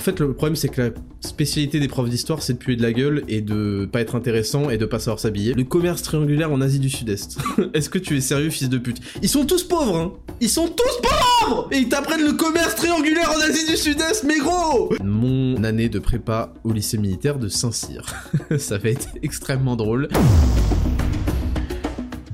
fait, le problème, c'est que la spécialité des profs d'histoire, c'est de puer de la gueule et de pas être intéressant et de pas savoir s'habiller. Le commerce triangulaire en Asie du Sud-Est. Est-ce que tu es sérieux, fils de pute? Ils sont tous pauvres, hein Ils sont tous pauvres Et ils t'apprennent le commerce triangulaire en Asie du Sud-Est, mais gros Mon année de prépa au lycée militaire de Saint-Cyr. Ça va être extrêmement drôle.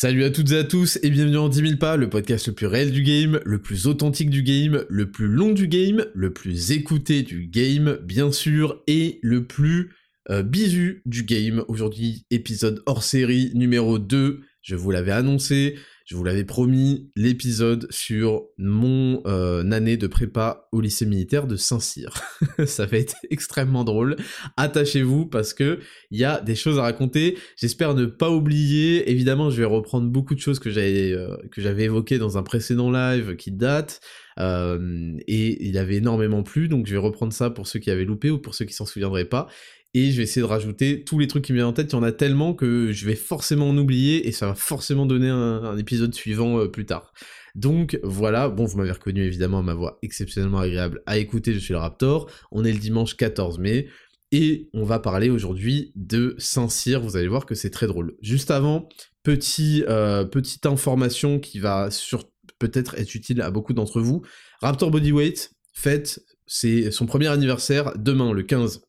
Salut à toutes et à tous et bienvenue en 10 000 pas, le podcast le plus réel du game, le plus authentique du game, le plus long du game, le plus écouté du game, bien sûr, et le plus euh, bisu du game. Aujourd'hui, épisode hors série numéro 2, je vous l'avais annoncé, je vous l'avais promis, l'épisode sur mon euh, année de prépa au lycée militaire de Saint-Cyr. ça va être extrêmement drôle. Attachez-vous parce que il y a des choses à raconter. J'espère ne pas oublier. Évidemment, je vais reprendre beaucoup de choses que j'avais euh, que j'avais évoquées dans un précédent live qui date. Euh, et il avait énormément plu, donc je vais reprendre ça pour ceux qui avaient loupé ou pour ceux qui s'en souviendraient pas et je vais essayer de rajouter tous les trucs qui me viennent en tête. Il y en a tellement que je vais forcément en oublier et ça va forcément donner un, épisode suivant euh, plus tard. Donc voilà, bon, vous m'avez reconnu évidemment ma voix exceptionnellement agréable à écouter, je suis le Raptor. On est le dimanche 14 mai et on va parler aujourd'hui de Saint-Cyr. Vous allez voir que c'est très drôle. Juste avant, euh, petite information qui va peut-être être utile à beaucoup d'entre vous. Raptor Bodyweight fête son premier anniversaire demain, le 15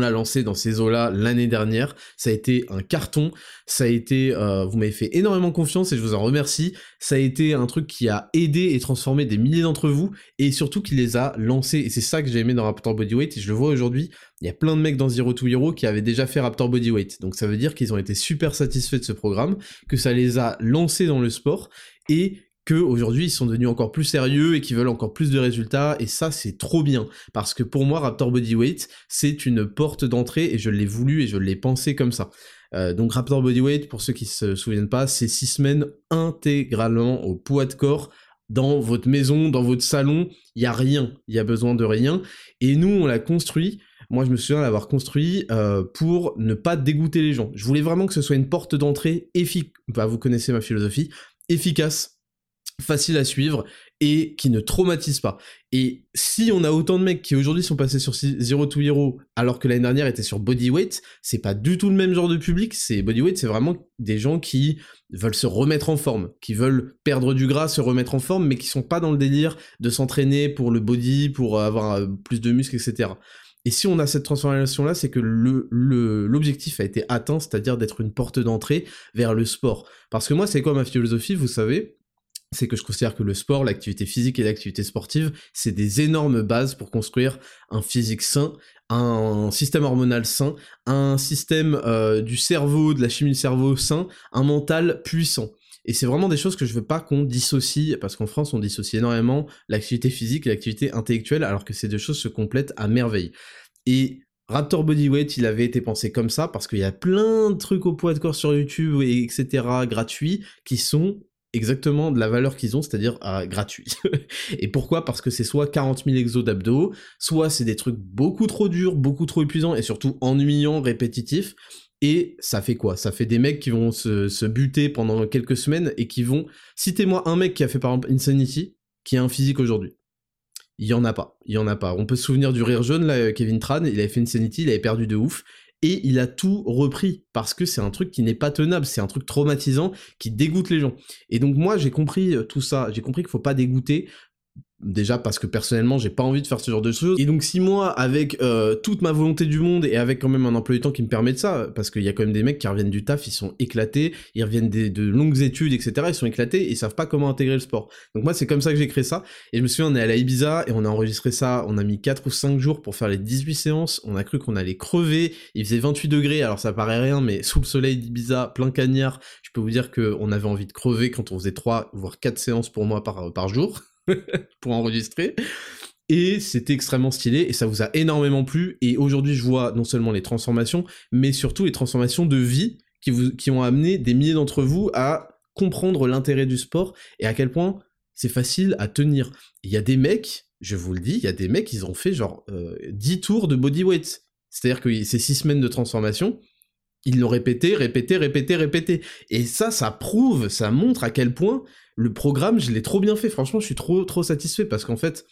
l'a lancé dans ces eaux-là l'année dernière. Ça a été un carton. Ça a été, euh, vous m'avez fait énormément confiance et je vous en remercie. Ça a été un truc qui a aidé et transformé des milliers d'entre vous et surtout qui les a lancés. Et c'est ça que j'ai aimé dans Raptor Bodyweight et je le vois aujourd'hui. Il y a plein de mecs dans Zero to Hero qui avaient déjà fait Raptor Bodyweight. Donc ça veut dire qu'ils ont été super satisfaits de ce programme, que ça les a lancés dans le sport et que aujourd'hui ils sont devenus encore plus sérieux et qu'ils veulent encore plus de résultats et ça c'est trop bien parce que pour moi Raptor Bodyweight c'est une porte d'entrée et je l'ai voulu et je l'ai pensé comme ça. Euh, donc Raptor Bodyweight pour ceux qui se souviennent pas c'est six semaines intégralement au poids de corps dans votre maison, dans votre salon, il y a rien, il y a besoin de rien et nous on l'a construit moi, je me souviens l'avoir construit euh, pour ne pas dégoûter les gens. Je voulais vraiment que ce soit une porte d'entrée efficace. Bah, vous connaissez ma philosophie, efficace facile à suivre et qui ne traumatise pas. Et si on a autant de mecs qui aujourd'hui sont passés sur Zero to Hero alors que l'année dernière était sur Bodyweight, c'est pas du tout le même genre de public, c'est Bodyweight, c'est vraiment des gens qui veulent se remettre en forme, qui veulent perdre du gras, se remettre en forme, mais qui sont pas dans le délire de s'entraîner pour le body, pour avoir euh, plus de muscles, etc. Et si on a cette transformation-là, c'est que l'objectif a été atteint, c'est-à-dire d'être une porte d'entrée vers le sport. Parce que moi, c'est quoi ma philosophie, vous savez c'est que je considère que le sport, l'activité physique et l'activité sportive, c'est des énormes bases pour construire un physique sain, un système hormonal sain, un système euh, du cerveau, de la chimie du cerveau sain, un mental puissant. Et c'est vraiment des choses que je veux pas qu'on dissocie, parce qu'en France on dissocie énormément l'activité physique et l'activité intellectuelle, alors que ces deux choses se complètent à merveille. Et Raptor Bodyweight, il avait été pensé comme ça, parce qu'il y a plein de trucs au poids de corps sur YouTube, et etc., gratuits, qui sont exactement de la valeur qu'ils ont, c'est-à-dire gratuit. et pourquoi? Parce que c'est soit 40 000 exos d'abdos, soit c'est des trucs beaucoup trop durs, beaucoup trop épuisants et surtout ennuyants, répétitifs. Et ça fait quoi? Ça fait des mecs qui vont se, buter pendant quelques semaines et qui vont... Citez-moi un mec qui a fait par exemple Insanity, qui a un physique aujourd'hui. Il y en a pas, il y en a pas. On peut se souvenir du rire jaune, là, Kevin Tran, il avait fait Insanity, il avait perdu de ouf, et il a tout repris parce que c'est un truc qui n'est pas tenable, c'est un truc traumatisant qui dégoûte les gens. Et donc moi j'ai compris euh, tout ça, j'ai compris qu'il faut pas dégoûter, Déjà parce que personnellement j'ai pas envie de faire ce genre de choses. Et donc si moi avec euh, toute ma volonté du monde et avec quand même un emploi du temps qui me permet de ça, parce qu'il y a quand même des mecs qui reviennent du taf, ils sont éclatés, ils reviennent de longues études, etc. Ils sont éclatés ils savent pas comment intégrer le sport. Donc moi c'est comme ça que j'ai créé ça. Et je me souviens on est allé à Ibiza et on a enregistré ça, on a mis 4 ou 5 jours pour faire les 18 séances, on a cru qu'on allait crever, il faisait 28 degrés, alors ça paraît rien, mais sous le soleil d'Ibiza, plein cagnard, je peux vous dire qu'on avait envie de crever quand on faisait 3 voire 4 séances pour moi par, par jour. pour enregistrer. Et c'était extrêmement stylé et ça vous a énormément plu. Et aujourd'hui, je vois non seulement les transformations, mais surtout les transformations de vie qui, vous, qui ont amené des milliers d'entre vous à comprendre l'intérêt du sport et à quel point c'est facile à tenir. Il y a des mecs, je vous le dis, il y a des mecs, ils ont fait genre 10 tours de bodyweight. C'est-à-dire que c'est 6 semaines de transformation, ils l'ont répété, répété, répété, répété. Et ça, ça prouve, ça montre à quel point le programme, je l'ai trop bien fait. Franchement, je suis trop, trop satisfait parce qu'en fait,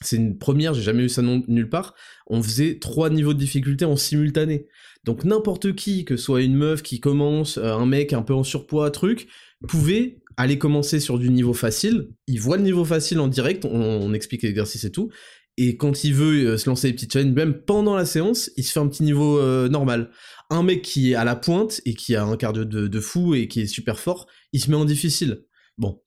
c'est une première, j'ai jamais eu ça nulle part. On faisait trois niveaux de difficulté en simultané. Donc n'importe qui, que ce soit une meuf qui commence, euh, un mec un peu en surpoids, truc, pouvait aller commencer sur du niveau facile. Il voit le niveau facile en direct, on, explique l'exercice et tout. Et quand il veut euh, se lancer des petites challenges, même pendant la séance, il se fait un petit niveau euh, normal. Un mec qui est à la pointe et qui a un cardio de fou et qui est super fort, il se met en difficile. Bon,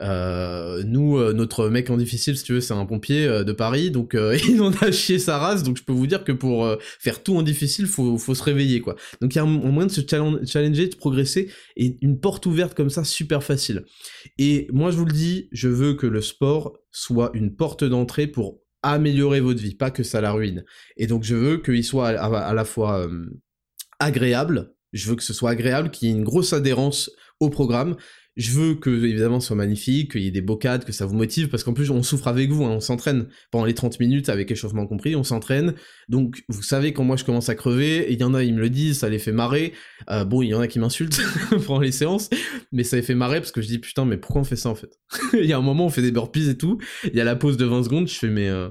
euh, nous, euh, notre mec en difficile, si tu veux, c'est un pompier euh, de Paris, donc il en a chié sa race, donc je peux vous dire que pour faire tout en difficile, faut, faut se réveiller, quoi. Donc il y a un, moyen de se challenger, de progresser, et une porte ouverte comme ça, super facile. Et moi, je vous le dis, je veux que le sport soit une porte d'entrée pour améliorer votre vie, pas que ça la ruine. Et donc je veux qu'il soit à la fois agréable, je veux que ce soit agréable, qu'il y ait une grosse adhérence au programme, je veux que, évidemment, ce soit magnifique, qu'il y ait des bocades, que ça vous motive, parce qu'en plus, on souffre avec vous, hein, on s'entraîne. Pendant les 30 minutes, avec échauffement compris, on s'entraîne. Donc, vous savez, quand moi je commence à crever, il y en a, ils me le disent, ça les fait marrer. Euh, bon, il y en a qui m'insultent pendant les séances, mais ça les fait marrer parce que je dis, putain, mais pourquoi on fait ça, en fait? Il y a un moment, on fait des burpees et tout, il y a la pause de 20 secondes, je fais, mais... Euh,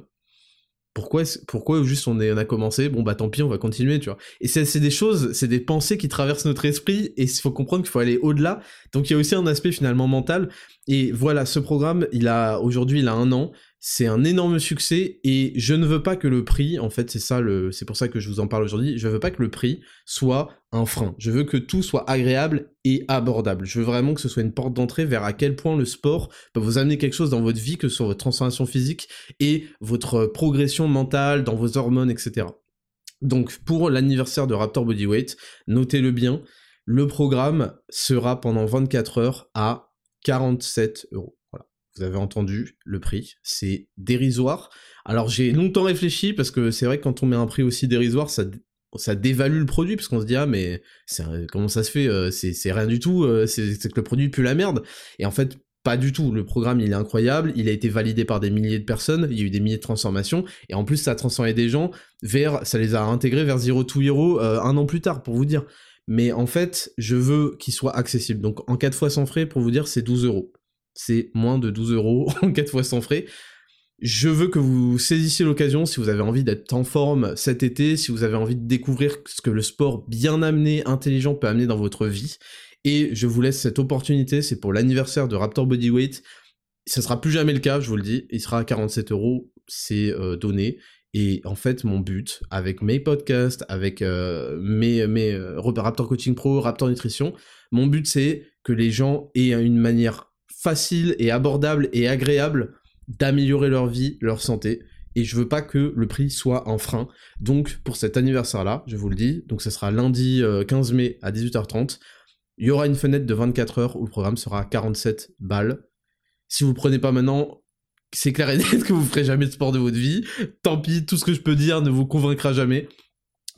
pourquoi, pourquoi juste on, est, on a commencé, bon bah tant pis, on va continuer, tu vois. Et c'est des choses, c'est des pensées qui traversent notre esprit, et il faut comprendre qu'il faut aller au-delà. Donc il y a aussi un aspect finalement mental. Et voilà, ce programme, il a aujourd'hui, il a un an, c'est un énorme succès et je ne veux pas que le prix, en fait, c'est ça c'est pour ça que je vous en parle aujourd'hui. Je veux pas que le prix soit un frein. Je veux que tout soit agréable et abordable. Je veux vraiment que ce soit une porte d'entrée vers à quel point le sport peut vous amener quelque chose dans votre vie, que ce soit votre transformation physique et votre progression mentale, dans vos hormones, etc. Donc, pour l'anniversaire de Raptor Bodyweight, notez-le bien, le programme sera pendant 24 heures à 47 euros. Vous avez entendu le prix, c'est dérisoire. Alors j'ai longtemps réfléchi parce que c'est vrai que quand on met un prix aussi dérisoire, ça, dévalue le produit parce qu'on se dit ah mais comment ça se fait euh, c'est rien du tout euh, c'est que le produit pue la merde. Et en fait pas du tout. Le programme il est incroyable. Il a été validé par des milliers de personnes. Il y a eu des milliers de transformations. Et en plus ça a transformé des gens vers ça les a intégrés vers Zero to Hero euh, un an plus tard pour vous dire. Mais en fait je veux qu'il soit accessible. Donc en 4 fois sans frais pour vous dire c'est 12 euros c'est moins de 12 euros en 4 fois sans frais. Je veux que vous saisissiez l'occasion si vous avez envie d'être en forme cet été, si vous avez envie de découvrir ce que le sport bien amené, intelligent peut amener dans votre vie. Et je vous laisse cette opportunité, c'est pour l'anniversaire de Raptor Bodyweight. Ça sera plus jamais le cas, je vous le dis. Il sera à 47 euros, c'est euh, donné. Et en fait, mon but avec mes podcasts, avec euh, mes, mes euh, Raptor Coaching Pro, Raptor Nutrition, mon but c'est que les gens aient une manière facile et abordable et agréable d'améliorer leur vie, leur santé. Et je veux pas que le prix soit un frein. Donc pour cet anniversaire-là, je vous le dis, donc ce sera lundi 15 euh, mai à 18h30, il y aura une fenêtre de 24 heures où le programme sera à 47 balles. Si vous prenez pas maintenant, c'est clair et net que vous ferez jamais de sport de votre vie. Tant pis, tout ce que je peux dire ne vous convaincra jamais.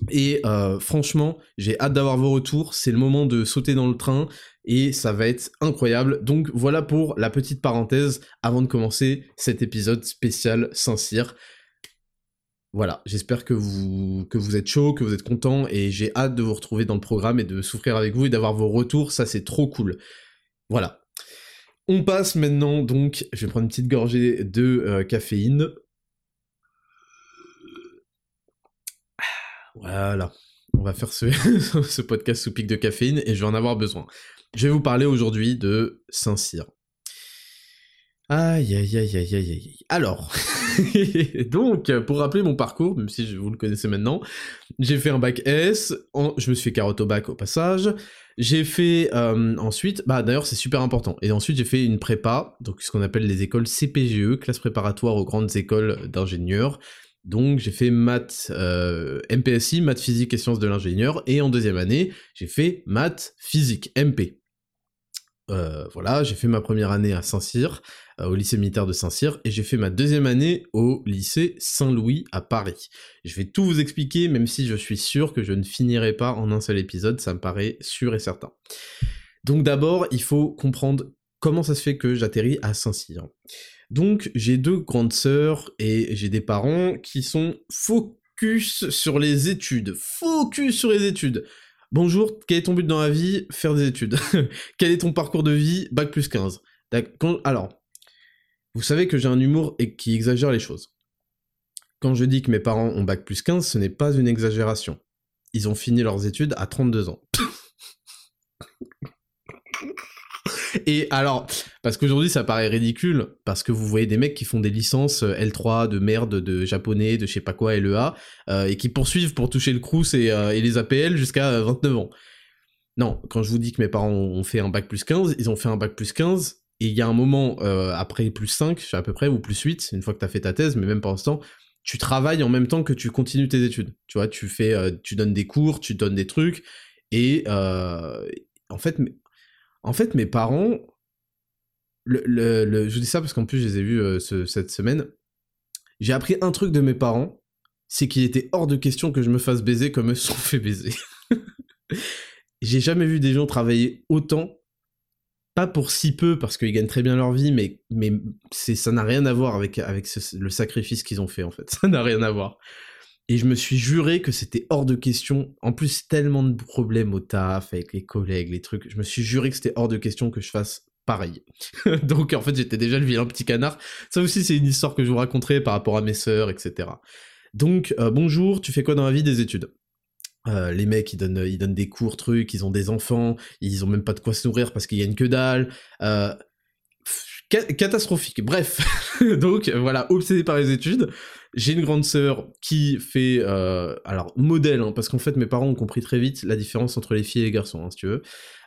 Et euh, franchement, j'ai hâte d'avoir vos retours. C'est le moment de sauter dans le train et ça va être incroyable. Donc voilà pour la petite parenthèse avant de commencer cet épisode spécial Saint-Cyr. Voilà, j'espère que vous, que vous êtes chaud, que vous êtes content et j'ai hâte de vous retrouver dans le programme et de souffrir avec vous et d'avoir vos retours. Ça, c'est trop cool. Voilà. On passe maintenant donc, je vais prendre une petite gorgée de euh, caféine. Voilà. On va faire ce, podcast sous pic de caféine et je vais en avoir besoin. Je vais vous parler aujourd'hui de Saint-Cyr. Aïe aïe aïe aïe aïe aïe. Alors, donc, pour rappeler mon parcours, même si vous le connaissez maintenant, j'ai fait un bac S, je me suis fait carotte au bac au passage, j'ai fait euh, ensuite, bah d'ailleurs c'est super important, et ensuite j'ai fait une prépa, donc ce qu'on appelle les écoles CPGE, classe préparatoire aux grandes écoles d'ingénieurs, donc j'ai fait maths euh, MPSI, maths physique et sciences de l'ingénieur, et en deuxième année, j'ai fait maths physique, MP. euh, voilà, j'ai fait ma première année à Saint-Cyr, euh, au lycée militaire de Saint-Cyr, et j'ai fait ma deuxième année au lycée Saint-Louis à Paris. Je vais tout vous expliquer, même si je suis sûr que je ne finirai pas en un seul épisode, ça me paraît sûr et certain. Donc d'abord, il faut comprendre comment ça se fait que j'atterris à Saint-Cyr. Donc j'ai deux grandes sœurs et j'ai des parents qui sont focus sur les études. Focus sur les études. Bonjour, quel est ton but dans la vie? Faire des études. quel est ton parcours de vie? Bac plus 15. Alors, vous savez que j'ai un humour et qui exagère les choses. Quand je dis que mes parents ont Bac plus 15, ce n'est pas une exagération. Ils ont fini leurs études à 32 ans. Et alors, parce qu'aujourd'hui ça paraît ridicule, parce que vous voyez des mecs qui font des licences euh, L3 de merde, de japonais, de je sais pas quoi, LEA, euh, et qui poursuivent pour toucher le Crous et, euh, et les APL jusqu'à 29 ans. Non, quand je vous dis que mes parents ont fait un bac plus 15, ils ont fait un bac plus 15, et il y a un moment, après plus 5, à peu près, ou plus 8, une fois que t'as fait ta thèse, mais même pour l'instant, tu travailles en même temps que tu continues tes études. Tu vois, tu fais, tu donnes des cours, tu donnes des trucs, et en fait, en fait, mes parents, je vous dis ça parce qu'en plus je les ai vus euh, cette semaine. J'ai appris un truc de mes parents, c'est qu'il était hors de question que je me fasse baiser comme eux se sont fait baiser. J'ai jamais vu des gens travailler autant, pas pour si peu parce qu'ils gagnent très bien leur vie, mais, mais ça n'a rien à voir avec, avec le sacrifice qu'ils ont fait en fait. Ça n'a rien à voir. Et je me suis juré que c'était hors de question. En plus, tellement de problèmes au taf, avec les collègues, les trucs. Je me suis juré que c'était hors de question que je fasse pareil. Donc en fait, j'étais déjà le vilain petit canard. Ça aussi, c'est une histoire que je vous raconterai par rapport à mes sœurs, etc. Donc, euh, bonjour, tu fais quoi dans la vie des études? Euh, les mecs, ils donnent, ils donnent des cours, trucs, ils ont des enfants, ils ont même pas de quoi se nourrir parce qu'ils gagnent que dalle. Euh, catastrophique. Bref, donc voilà, obsédé par les études. J'ai une grande sœur qui fait, euh, alors modèle, hein, parce qu'en fait mes parents ont compris très vite la différence entre les filles et les garçons, hein, si tu veux.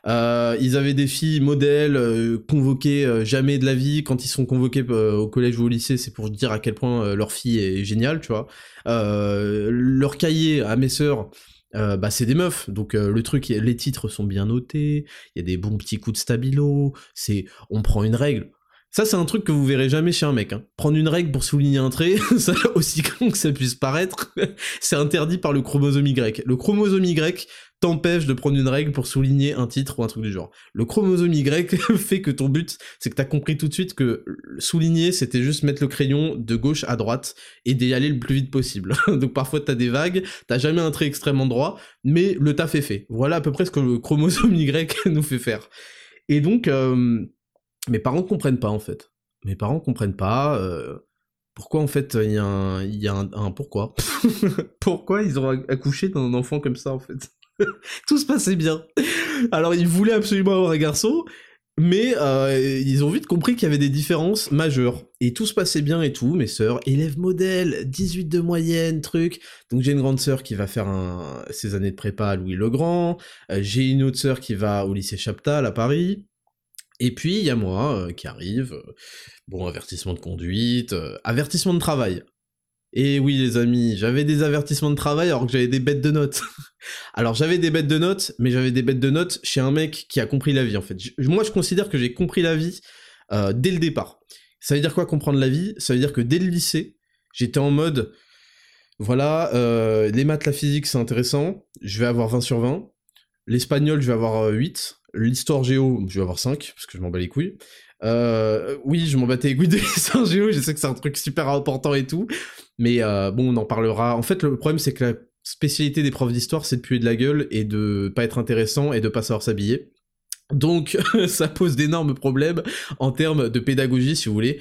Euh, ils avaient des filles modèles euh, convoquées jamais de la vie. Quand ils sont convoqués au collège ou au lycée, c'est pour dire à quel point leur fille est géniale, tu vois. leur cahier à mes sœurs. bah c'est des meufs, donc le truc, les titres sont bien notés, il y a des bons petits coups de stabilo, c'est on prend une règle, ça, c'est un truc que vous verrez jamais chez un mec. Hein. Prendre une règle pour souligner un trait, ça, aussi con que ça puisse paraître, c'est interdit par le chromosome Y. Le chromosome Y t'empêche de prendre une règle pour souligner un titre ou un truc du genre. Le chromosome Y fait que ton but, c'est que t'as compris tout de suite que souligner, c'était juste mettre le crayon de gauche à droite et d'y aller le plus vite possible. Donc parfois t'as des vagues, t'as jamais un trait extrêmement droit, mais le taf est fait. Voilà à peu près ce que le chromosome Y nous fait faire. Et donc... Euh, mes parents comprennent pas en fait. Mes parents comprennent pas. Euh, pourquoi en fait il y a un, pourquoi Pourquoi ils ont accouché d'un enfant comme ça en fait Tout se passait bien. Alors ils voulaient absolument avoir un garçon, mais euh, ils ont vite compris qu'il y avait des différences majeures. Et tout se passait bien et tout, mes sœurs, élèves modèles, 18 de moyenne, truc. Donc j'ai une grande sœur qui va faire ses années de prépa à Louis-le-Grand, euh, j'ai une autre sœur qui va au lycée Chaptal à Paris, et puis il y a moi euh, qui arrive, euh, bon avertissement de conduite, euh, avertissement de travail. Et oui les amis, j'avais des avertissements de travail alors que j'avais des bêtes de notes. alors j'avais des bêtes de notes, mais j'avais des bêtes de notes chez un mec qui a compris la vie en fait. moi je considère que j'ai compris la vie dès le départ. Ça veut dire quoi comprendre la vie? Ça veut dire que dès le lycée, j'étais en mode, voilà, les maths, la physique c'est intéressant, je vais avoir 20 sur 20. L'espagnol, je vais avoir 8. L'histoire géo, je vais avoir 5, parce que je m'en bats les couilles. Euh, oui, je m'en battais les couilles de l'histoire géo, je sais que c'est un truc super important et tout, mais euh, bon, on en parlera. En fait, le problème, c'est que la spécialité des profs d'histoire, c'est de puer de la gueule et de pas être intéressant et de pas savoir s'habiller. Donc, ça pose d'énormes problèmes en termes de pédagogie, si vous voulez.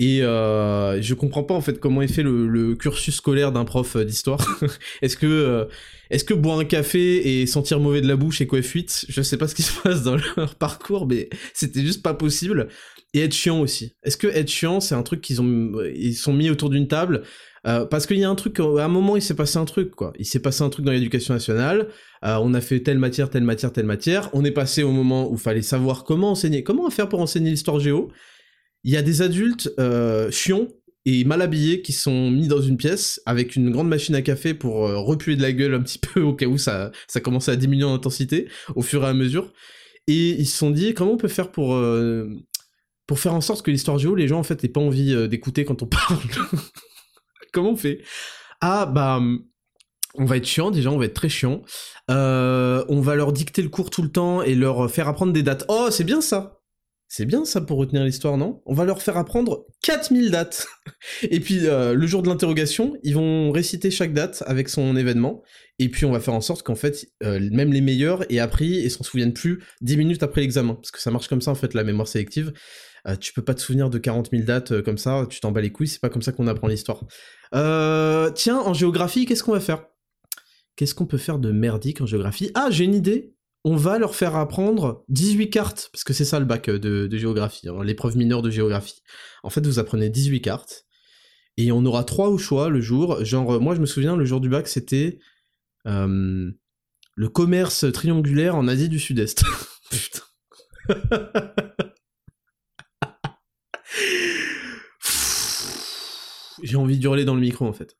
Et euh, je comprends pas en fait comment est fait le, cursus scolaire d'un prof euh, d'histoire. est-ce que euh, est-ce que boire un café et sentir mauvais de la bouche est quoi fuite Je sais pas ce qui se passe dans leur parcours, mais c'était juste pas possible. Et être chiant aussi. Est-ce que être chiant, c'est un truc qu'ils ont ils sont mis autour d'une table euh, parce qu'il y a un truc, à un moment, il s'est passé un truc, quoi. Il s'est passé un truc dans l'éducation nationale. Euh, on a fait telle matière, telle matière, telle matière. On est passé au moment où fallait savoir comment enseigner, comment faire pour enseigner l'histoire géo il y a des adultes euh, chiants et mal habillés qui sont mis dans une pièce avec une grande machine à café pour euh, repuer de la gueule un petit peu au cas où ça, ça commençait à diminuer en intensité au fur et à mesure. Et ils se sont dit, comment on peut faire pour, euh, pour faire en sorte que l'histoire géo, les gens, en fait, n'aient pas envie d'écouter quand on parle? Comment on fait? Ah, bah, on va être chiant, déjà, on va être très chiant. On va leur dicter le cours tout le temps et leur faire apprendre des dates. Oh, c'est bien ça c'est bien ça pour retenir l'histoire, non? On va leur faire apprendre 4000 dates. Et puis euh, le jour de l'interrogation, ils vont réciter chaque date avec son événement. Et puis on va faire en sorte qu'en fait, euh, même les meilleurs aient appris et s'en souviennent plus 10 minutes après l'examen. Parce que ça marche comme ça en fait, la mémoire sélective. Euh, tu peux pas te souvenir de 40 000 dates comme ça, tu t'en bats les couilles, c'est pas comme ça qu'on apprend l'histoire. tiens, en géographie, qu'est-ce qu'on va faire? Qu'est-ce qu'on peut faire de merdique en géographie? Ah, j'ai une idée on va leur faire apprendre 18 cartes, parce que c'est ça le bac euh, de, géographie, hein, l'épreuve mineure de géographie. En fait, vous apprenez 18 cartes, et on aura trois au choix le jour. Genre, euh, moi je me souviens, le jour du bac, c'était euh, le commerce triangulaire en Asie du Sud-Est. Putain. J'ai envie d'hurler dans le micro en fait.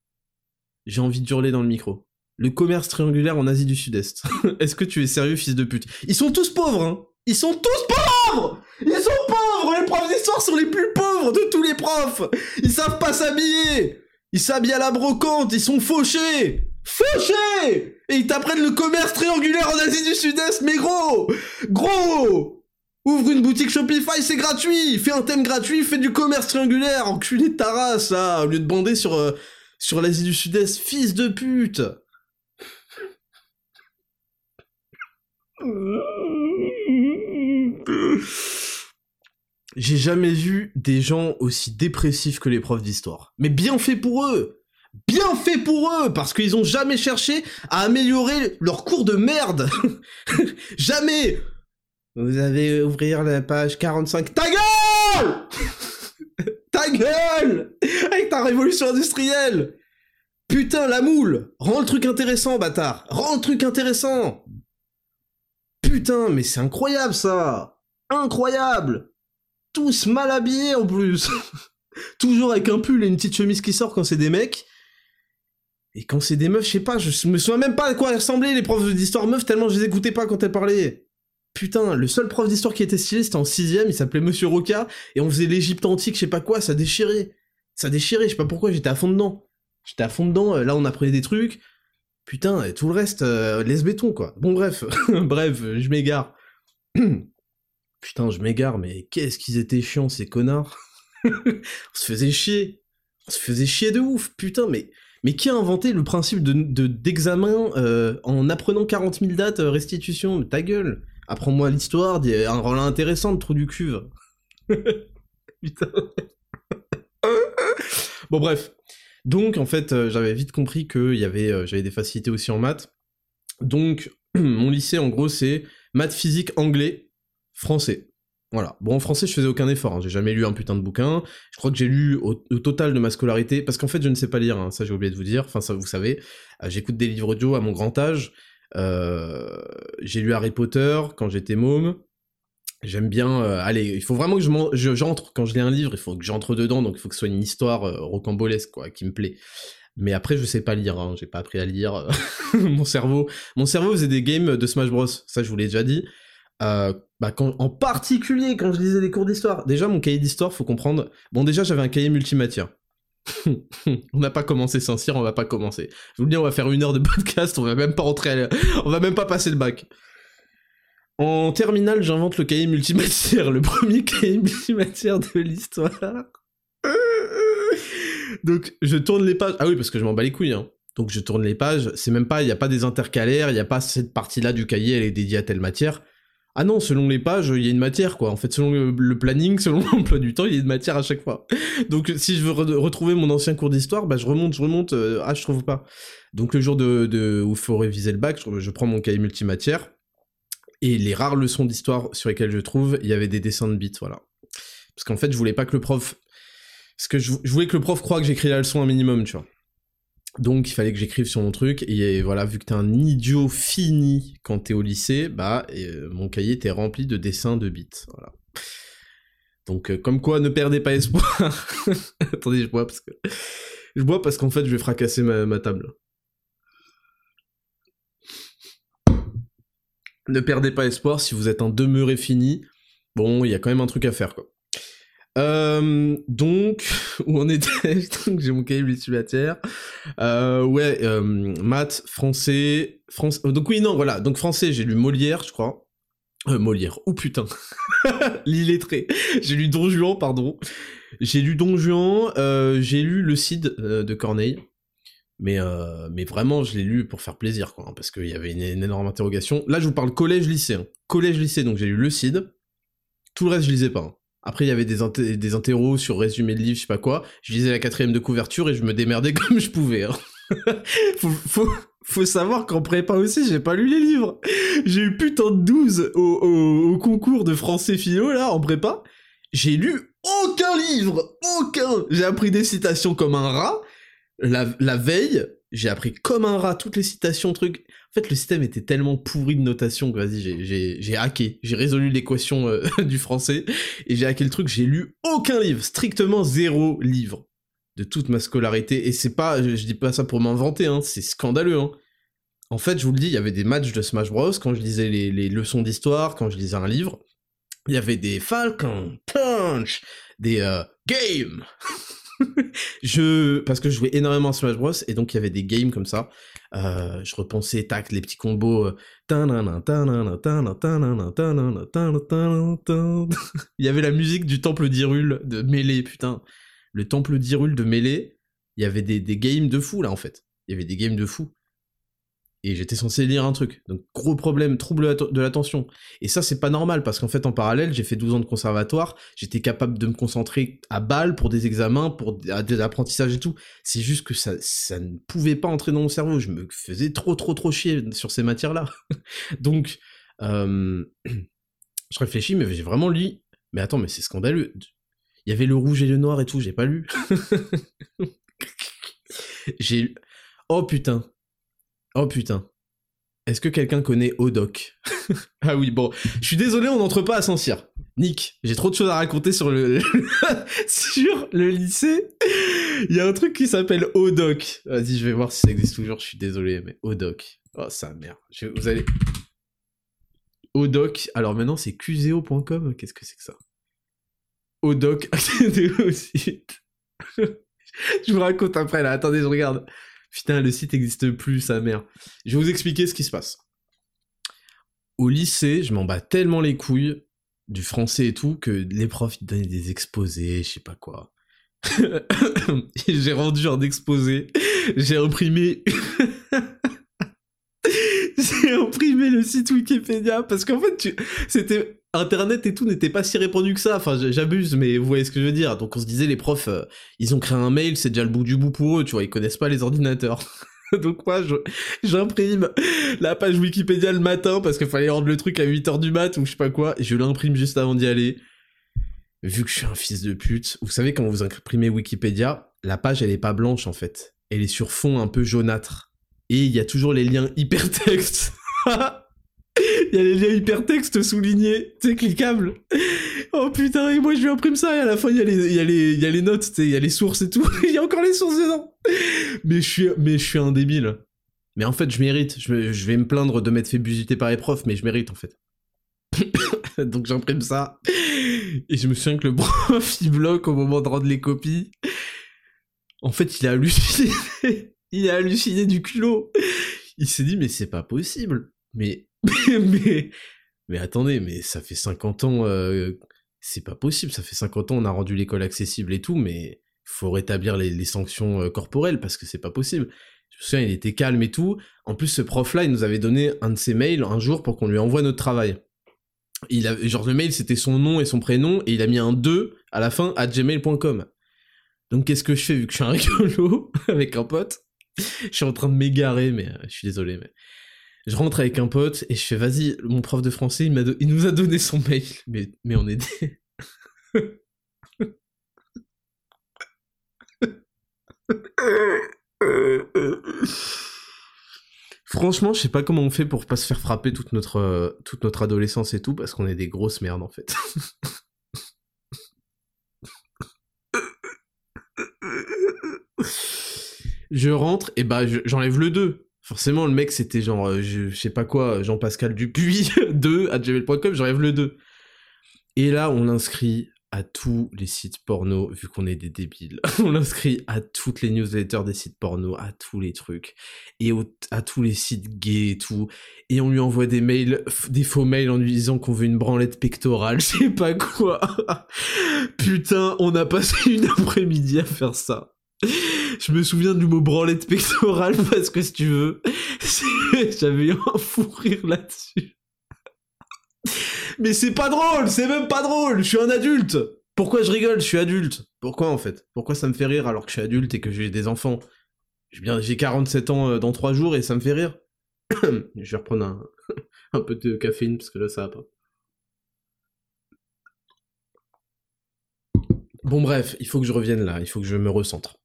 J'ai envie d'hurler dans le micro le commerce triangulaire en Asie du Sud-Est. Est-ce que tu es sérieux, fils de pute? Ils sont tous pauvres, hein. Ils sont tous pauvres! Ils sont pauvres Les profs d'histoire sont les plus pauvres de tous les profs! Ils savent pas s'habiller! Ils s'habillent à la brocante, ils sont fauchés! Fauchés! Et ils t'apprennent le commerce triangulaire en Asie du Sud-Est, mais gros! Gros! Ouvre une boutique Shopify, c'est gratuit! Fais un thème gratuit, fais du commerce triangulaire Enculé de ta race, là Au lieu de bander sur, euh, sur l'Asie du Sud-Est, fils de pute J'ai jamais vu des gens aussi dépressifs que les profs d'histoire. Mais bien fait pour eux! Bien fait pour eux! Parce qu'ils ont jamais cherché à améliorer leur cours de merde! Jamais! Vous allez ouvrir la page 45. Ta gueule! Ta gueule! Avec ta révolution industrielle! Putain, la moule! Rends le truc intéressant, bâtard! Rends le truc intéressant Putain, mais c'est incroyable ça Incroyable Tous mal habillés en plus Toujours avec un pull et une petite chemise qui sort quand c'est des mecs. Et quand c'est des meufs, je sais pas, je me souviens même pas à quoi elles ressemblaient les profs d'histoire meufs tellement je les écoutais pas quand elles parlaient. Putain, le seul prof d'histoire qui était stylé, c'était en sixième, il s'appelait Monsieur Roca, et on faisait l'Égypte antique, je sais pas quoi, ça déchirait. Ça déchirait, je sais pas pourquoi, j'étais à fond dedans. J'étais à fond dedans, là on apprenait des trucs, Putain, et tout le reste, euh, laisse béton, quoi. Bon, bref, bref, je m'égare. Putain, je m'égare, mais qu'est-ce qu'ils étaient chiants, ces connards. on se faisait chier. On se faisait chier de ouf, putain, mais... Mais qui a inventé le principe de d'examen euh, en apprenant 40 000 dates euh, restitution? Ta gueule Apprends-moi l'histoire, un rôle intéressant de trou du cuve. Putain. bon bref, donc en fait, euh, j'avais vite compris que y avait, euh, j'avais des facilités aussi en maths. Donc mon lycée, en gros, c'est maths, physique, anglais, français. Voilà. Bon, en français, je faisais aucun effort. Hein. J'ai jamais lu un putain de bouquin. Je crois que j'ai lu au, total de ma scolarité, parce qu'en fait, je ne sais pas lire. Hein. Ça, j'ai oublié de vous dire. Enfin, ça, vous savez. Euh, j'écoute des livres audio à mon grand âge. j'ai lu Harry Potter quand j'étais môme. J'aime bien. Euh, allez, il faut vraiment que je j'entre quand je lis un livre, il faut que j'entre dedans, donc il faut que ce soit une histoire euh, rocambolesque, quoi, qui me plaît. Mais après, je sais pas lire, hein, j'ai pas appris à lire. mon cerveau, mon cerveau faisait des games de Smash Bros. Ça, je vous l'ai déjà dit. Euh, bah quand, en particulier quand je lisais des cours d'histoire. Déjà, mon cahier d'histoire, faut comprendre. Bon, déjà, j'avais un cahier multimatière. on n'a pas commencé Saint-Cyr, on va pas commencer. Je vous le dis, on va faire une heure de podcast, on va même pas rentrer, on va même pas passer le bac. En terminale, j'invente le cahier multimatière, le premier cahier multimatière de l'histoire. Donc, je tourne les pages. Ah oui, parce que je m'en bats les couilles, hein. Donc, je tourne les pages. C'est même pas, il n'y a pas des intercalaires, il n'y a pas cette partie-là du cahier, elle est dédiée à telle matière. Ah non, selon les pages, il y a une matière, quoi. En fait, selon le, planning, selon l'emploi du temps, il y a une matière à chaque fois. Donc, si je veux retrouver mon ancien cours d'histoire, bah, je remonte, je remonte. Euh, ah, je trouve pas. Donc, le jour de, où il faut réviser le bac, je prends mon cahier multimatière et les rares leçons d'histoire sur lesquelles je trouve, il y avait des dessins de bits, voilà. Parce qu'en fait, je voulais pas que le prof... Parce que je, voulais que le prof croie que j'écris la leçon un minimum, tu vois. Donc il fallait que j'écrive sur mon truc, et voilà, vu que t'es un idiot fini quand t'es au lycée, bah, euh, mon cahier était rempli de dessins de bits, voilà. Donc euh, comme quoi, ne perdez pas espoir. Attendez, je bois parce que... Je bois parce qu'en fait, je vais fracasser ma table. Ne perdez pas espoir si vous êtes un demeuré fini. Bon, il y a quand même un truc à faire, quoi. Euh, donc, où en était J'ai mon cahier multimatière. Euh, ouais, euh, maths, français, France. Donc oui, non, voilà. Donc français, j'ai lu Molière, je crois. Euh, Molière. Oh putain. L'illettré. J'ai lu Don Juan, pardon. J'ai lu Don Juan. Euh, j'ai lu Le Cid euh, de Corneille. Mais, euh, mais vraiment, je l'ai lu pour faire plaisir, quoi, hein, parce qu'il y avait une, énorme interrogation. Là, je vous parle collège-lycée. Collège-lycée, donc j'ai lu Le Cid. Tout le reste, je lisais pas. Hein. Après, il y avait des, inter des interros sur résumé de livre, je sais pas quoi. Je lisais la quatrième de couverture et je me démerdais comme je pouvais. Hein. faut, faut, savoir qu'en prépa aussi, j'ai pas lu les livres. J'ai eu putain de 12 au, au, au, concours de français philo, là, en prépa. J'ai lu aucun livre Aucun J'ai appris des citations comme un rat la, veille, j'ai appris comme un rat toutes les citations, trucs. En fait, le système était tellement pourri de notation que vas-y, j'ai hacké. J'ai résolu l'équation euh, du français et j'ai hacké le truc. J'ai lu aucun livre, strictement zéro livre de toute ma scolarité. Et c'est pas, je, je, dis pas ça pour m'inventer, hein, c'est scandaleux. Hein. En fait, je vous le dis, il y avait des matchs de Smash Bros. quand je lisais les, les leçons d'histoire, quand je lisais un livre. Il y avait des Falcon Punch, des euh, Games. je parce que je jouais énormément à Smash Bros et donc il y avait des games comme ça. Euh, je repensais tac les petits combos il y avait la musique du temple d'Hyrule de Melee putain. Le temple d'Hyrule de Melee il y avait des, des games de fou là en fait. Il y avait des games de fou et j'étais censé lire un truc. Donc gros problème, trouble de l'attention. Et ça c'est pas normal parce qu'en fait en parallèle j'ai fait 12 ans de conservatoire, j'étais capable de me concentrer à balle pour des examens, pour des apprentissages et tout. C'est juste que ça, ça ne pouvait pas entrer dans mon cerveau, je me faisais trop trop trop chier sur ces matières-là. Donc euh, je réfléchis mais j'ai vraiment lu... Mais attends mais c'est scandaleux. Il y avait le rouge et le noir et tout, j'ai pas lu. j'ai... Oh putain, Oh putain. Est-ce que quelqu'un connaît Odoc? Ah oui, bon. Je suis désolé, on n'entre pas à Saint-Cyr. Nick, j'ai trop de choses à raconter sur le sur le lycée. Il y a un truc qui s'appelle Odoc. Vas-y, je vais voir si ça existe toujours. Je suis désolé, mais Odoc. Oh, ça merde. Je... Vous allez. Odoc. Alors maintenant, c'est qzeo.com. Qu'est-ce que c'est que ça? Odoc. je vous raconte après là. Attendez, je regarde. Putain, le site n'existe plus, sa mère. Je vais vous expliquer ce qui se passe. Au lycée, je m'en bats tellement les couilles du français et tout que les profs ils donnaient des exposés, je sais pas quoi. j'ai rendu un exposé, j'ai imprimé j'ai imprimé le site Wikipédia parce qu'en fait tu... c'était internet et tout n'était pas si répandu que ça. Enfin j'abuse mais vous voyez ce que je veux dire. Donc on se disait les profs euh, ils ont créé un mail c'est déjà le bout du bout pour eux tu vois ils connaissent pas les ordinateurs. Donc moi j'imprime la page Wikipédia le matin parce qu'il fallait rendre le truc à 8h du mat ou je sais pas quoi je l'imprime juste avant d'y aller. Vu que je suis un fils de pute vous savez quand vous imprimez Wikipédia? La page elle est pas blanche en fait. Elle est sur fond un peu jaunâtre. Et il y a toujours les liens hypertextes Il y a les liens hypertextes soulignés, tu sais, cliquables. Oh putain, et moi je lui imprime ça, et à la fin il y a les, notes, il y a les sources et tout. Il y a encore les sources dedans. Mais je suis, un débile. Mais en fait, je mérite. Je, je vais me plaindre de m'être fait busiter par les profs, mais je mérite en fait. Donc j'imprime ça. Et je me souviens que le prof, il bloque au moment de rendre les copies. En fait, il a halluciné. il a halluciné du culot. Il s'est dit, mais c'est pas possible. Mais mais, attendez, mais ça fait 50 ans, euh, c'est pas possible, ça fait 50 ans, on a rendu l'école accessible et tout, mais faut rétablir les, les sanctions euh, corporelles parce que c'est pas possible. Je me souviens, il était calme et tout. En plus, ce prof-là, il nous avait donné un de ses mails un jour pour qu'on lui envoie notre travail. Il a, genre, le mail, c'était son nom et son prénom, et il a mis un 2 à la fin à gmail.com. Donc, qu'est-ce que je fais vu que je suis un rigolo avec un pote? Je suis en train de m'égarer, mais euh, je suis désolé, mais je rentre avec un pote et je fais vas-y, mon prof de français, il, nous a donné son mail. Mais, mais on est des... Franchement, je sais pas comment on fait pour pas se faire frapper toute notre, toute notre adolescence et tout, parce qu'on est des grosses merdes en fait. je rentre, et bah j'enlève le 2 Forcément, le mec, c'était genre, euh, je, sais pas quoi, Jean-Pascal Dupuis 2 à gmail.com, je rêve le 2. Et là, on l'inscrit à tous les sites porno, vu qu'on est des débiles. on l'inscrit à toutes les newsletters des sites porno, à tous les trucs, et à tous les sites gays et tout. Et on lui envoie des mails, des faux mails en lui disant qu'on veut une branlette pectorale, je sais pas quoi. Putain, on a passé une après-midi à faire ça. Je me souviens du mot branlette pectorale parce que si tu veux, j'avais eu un fou rire là-dessus. Mais c'est pas drôle, c'est même pas drôle, je suis un adulte. Pourquoi je rigole, je suis adulte? Pourquoi en fait? Pourquoi ça me fait rire alors que je suis adulte et que j'ai des enfants? J'ai 47 ans euh, dans 3 jours et ça me fait rire. je vais reprendre un, un peu de caféine parce que là ça va pas. Bon bref, il faut que je revienne là, il faut que je me recentre.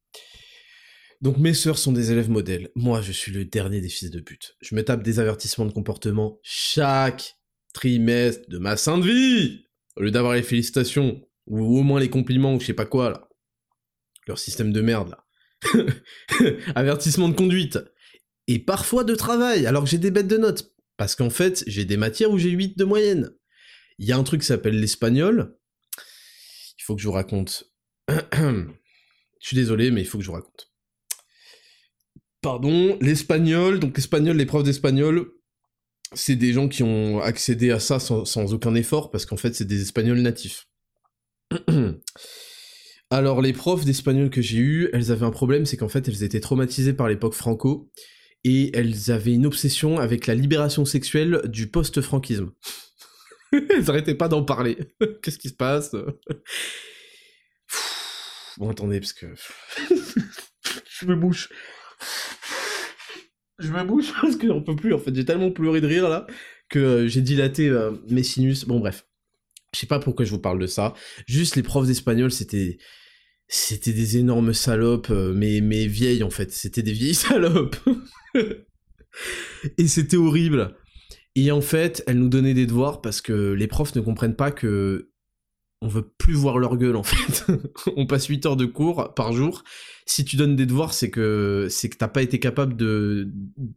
Donc mes sœurs sont des élèves modèles. Moi, je suis le dernier des fils de pute. Je me tape des avertissements de comportement chaque trimestre de ma sainte vie Au lieu d'avoir les félicitations, ou au moins les compliments, ou je sais pas quoi, là. Leur système de merde, là. Avertissement de conduite. Et parfois de travail, alors que j'ai des bêtes de notes. Parce qu'en fait, j'ai des matières où j'ai 8 de moyenne. Il y a un truc qui s'appelle l'espagnol. Il faut que je vous raconte. je suis désolé, mais il faut que je vous raconte. Pardon, l'espagnol, donc l'espagnol, les profs d'espagnol, c'est des gens qui ont accédé à ça sans, aucun effort, parce qu'en fait, c'est des espagnols natifs. Alors, les profs d'espagnol que j'ai eu, elles avaient un problème, c'est qu'en fait, elles étaient traumatisées par l'époque franco, et elles avaient une obsession avec la libération sexuelle du post-franquisme. elles arrêtaient pas d'en parler. Qu'est-ce qui se passe? Bon, attendez, parce que... je me bouche je me bouche parce que j'en peux plus en fait. J'ai tellement pleuré de rire là que euh, j'ai dilaté euh, mes sinus. Bon bref. Je sais pas pourquoi je vous parle de ça. Juste les profs d'espagnol, c'était c'était des énormes salopes, euh, mais mais vieilles en fait. C'était des vieilles salopes. Et c'était horrible. Et en fait, elles nous donnaient des devoirs parce que les profs ne comprennent pas que on veut plus voir leur gueule en fait. on passe 8 heures de cours par jour. Si tu donnes des devoirs, c'est que c'est que t'as pas été capable de,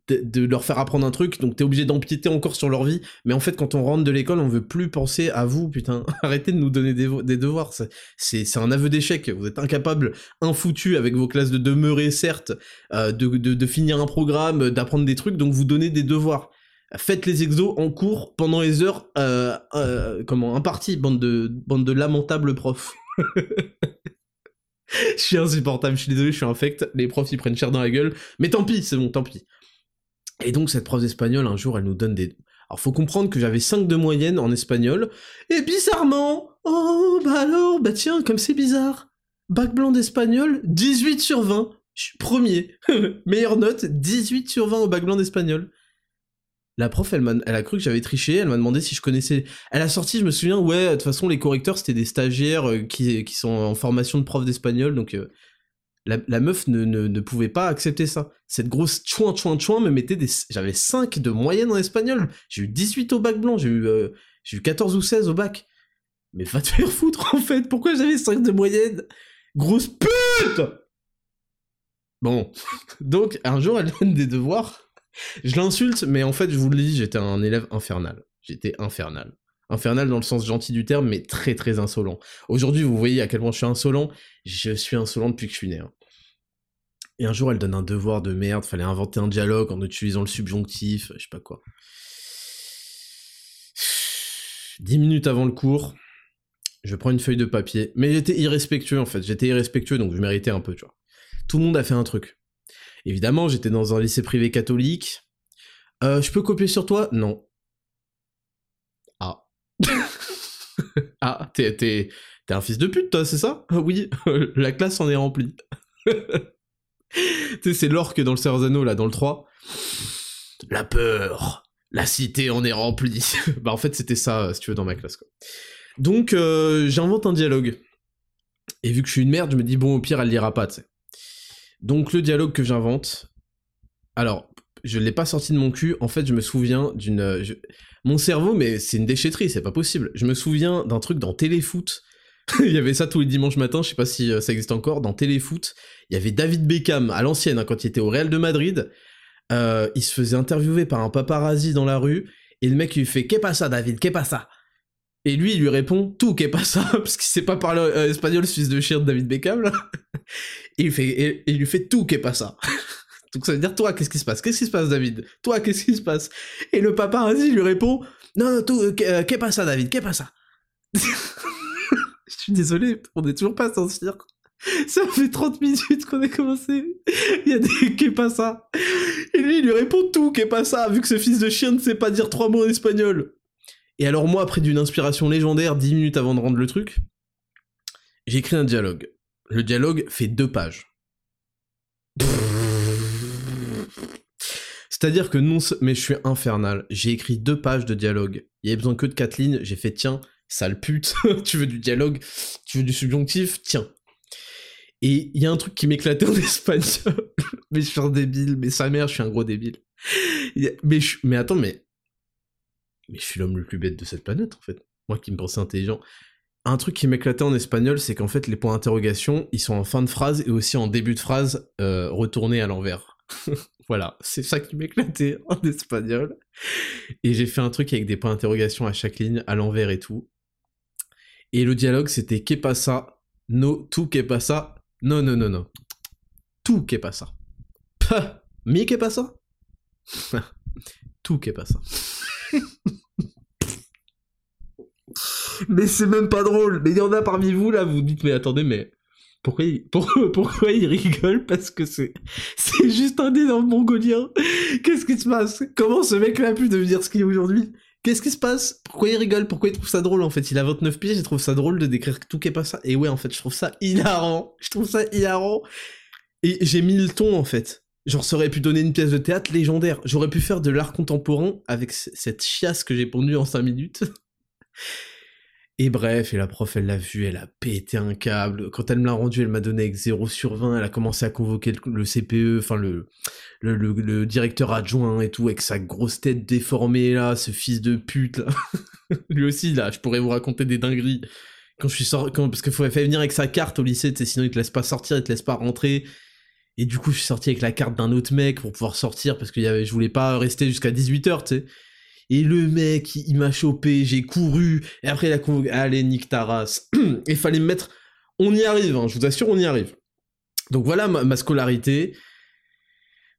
de, leur faire apprendre un truc, donc t'es obligé d'empiéter encore sur leur vie. Mais en fait, quand on rentre de l'école, on veut plus penser à vous, putain. Arrêtez de nous donner des, des devoirs. C'est un aveu d'échec. Vous êtes incapable, infoutu avec vos classes de demeurer, certes, euh, de, de, de finir un programme, d'apprendre des trucs, donc vous donnez des devoirs faites les exos en cours pendant les heures euh, euh, comment imparties, bande de bande de lamentables profs. je suis insupportable, je suis désolé, je suis infect, les profs ils prennent cher dans la gueule, mais tant pis, c'est bon, tant pis. Et donc cette prof d'espagnol un jour elle nous donne des alors faut comprendre que j'avais 5 de moyenne en espagnol et bizarrement, oh bah alors, bah tiens, comme c'est bizarre. Bac blanc d'espagnol, 18 sur 20. Je suis premier. Meilleure note, 18 sur 20 au bac blanc d'espagnol. La prof, elle, a cru que j'avais triché, elle m'a demandé si je connaissais... Elle a sorti, je me souviens, ouais, de toute façon, les correcteurs, c'était des stagiaires euh, qui, sont en formation de prof d'espagnol, donc euh, la, meuf ne, ne, pouvait pas accepter ça. Cette grosse chouin, chouin, chouin me mettait des... J'avais 5 de moyenne en espagnol, j'ai eu 18 au bac blanc, j'ai eu, euh, j'ai eu 14 ou 16 au bac. Mais va te faire foutre, en fait, pourquoi j'avais 5 de moyenne? Grosse pute! Bon, donc, un jour, elle donne des devoirs je l'insulte, mais en fait, je vous le dis, j'étais un élève infernal. J'étais infernal. Infernal dans le sens gentil du terme, mais très très insolent. Aujourd'hui, vous voyez à quel point je suis insolent. Je suis insolent depuis que je suis né. Hein. Et un jour, elle donne un devoir de merde, fallait inventer un dialogue en utilisant le subjonctif, je sais pas quoi. Dix minutes avant le cours, je prends une feuille de papier, mais j'étais irrespectueux en fait, j'étais irrespectueux donc je méritais un peu, tu vois. Tout le monde a fait un truc. Évidemment, j'étais dans un lycée privé catholique. Euh, je peux copier sur toi? Non. Ah. ah, t'es, t'es, t'es un fils de pute, toi, c'est ça? Oui, la classe en est remplie. tu sais, c'est l'orque dans le Serzano, là, dans le 3. La peur La cité en est remplie Bah, en fait, c'était ça, si tu veux, dans ma classe, quoi. Donc, euh, j'invente un dialogue. Et vu que je suis une merde, je me dis, bon, au pire, elle lira pas, tu sais. Donc le dialogue que j'invente, alors je l'ai pas sorti de mon cul. En fait, je me souviens d'une, mon cerveau, mais c'est une déchetterie, c'est pas possible. Je me souviens d'un truc dans Téléfoot. il y avait ça tous les dimanches matins, je sais pas si euh, ça existe encore. Dans Téléfoot, il y avait David Beckham à l'ancienne hein, quand il était au Real de Madrid. euh, il se faisait interviewer par un paparazzi dans la rue, et le mec lui fait Qu'est pas ça, David? Qu'est pas ça? Et lui il lui répond Tout, qu'est pas ça? Parce qu'il sait pas parler euh, espagnol, fils de chien de David Beckham. Il, lui fait Tout, qu'est pas ça Donc ça veut dire Toi, qu'est-ce qui se passe? Qu'est-ce qui se passe, David? Toi, qu'est-ce qui se passe? Et le paparazzi lui répond Non, non, tout, qu'est pas ça, David? Qu'est pas ça? Je suis désolé, on est toujours pas sans. Ça fait 30 minutes qu'on a commencé. Il y a des qu'est pas ça. Et lui, il lui répond tout qu'est pas ça, vu que ce fils de chien ne sait pas dire trois mots en espagnol. Et alors moi, après d'une inspiration légendaire, 10 minutes avant de rendre le truc, j'ai écrit un dialogue. Le dialogue fait deux pages. C'est-à-dire que non, mais je suis infernal. J'ai écrit deux pages de dialogue. Il y avait besoin que de quatre lignes. J'ai fait tiens, sale pute, tu veux du dialogue, tu veux du subjonctif, tiens. Et il y a un truc qui m'éclatait en espagnol. mais je suis un débile, mais sa mère, je suis un gros débile. Mais, mais attends, mais. Mais je suis l'homme le plus bête de cette planète, en fait. Moi qui me pensais intelligent. Un truc qui m'éclatait en espagnol, c'est qu'en fait, les points d'interrogation, ils sont en fin de phrase et aussi en début de phrase euh, retournés à l'envers. voilà, c'est ça qui m'éclatait en espagnol. Et j'ai fait un truc avec des points d'interrogation à chaque ligne, à l'envers et tout. Et le dialogue, c'était pas ça No, tout qu'est pas ça non, non, non, non. Tout qu'est pas ça. Mi qu'est pas ça Tout pas ça. Mais c'est même pas drôle. Mais il y en a parmi vous là, vous dites mais attendez, mais pourquoi il, pourquoi il rigole Parce que c'est c'est juste un énorme mongolien? Qu'est-ce qui se passe? Comment ce mec-là a pu devenir ce qu'il est aujourd'hui? Qu'est-ce qui se passe? Pourquoi il rigole? Pourquoi il trouve ça drôle en fait? Il a 29 pieds, je trouve ça drôle de décrire tout qui est pas ça. Et ouais, en fait, je trouve ça hilarant. Je trouve ça hilarant. Et j'ai mis le ton en fait. Genre, ça aurait pu donner une pièce de théâtre légendaire. J'aurais pu faire de l'art contemporain avec cette chiasse que j'ai pondue en 5 minutes. Et bref, et la prof, elle l'a vu, elle a pété un câble. Quand elle me l'a rendu, elle m'a donné avec 0 sur 20. Elle a commencé à convoquer le, CPE, enfin le, le, directeur adjoint et tout, avec sa grosse tête déformée là, ce fils de pute là. Lui aussi, là, je pourrais vous raconter des dingueries. Quand je suis sorti, parce qu'il faut faire venir avec sa carte au lycée, sinon il te laisse pas sortir, il te laisse pas rentrer. Et du coup, je suis sorti avec la carte d'un autre mec pour pouvoir sortir parce que y avait, je voulais pas rester jusqu'à 18h, tu sais. Et le mec, il, m'a chopé, j'ai couru, et après il a convoqué, allez, nique ta fallait me mettre, on y arrive, hein, je vous assure, on y arrive. Donc voilà ma, scolarité.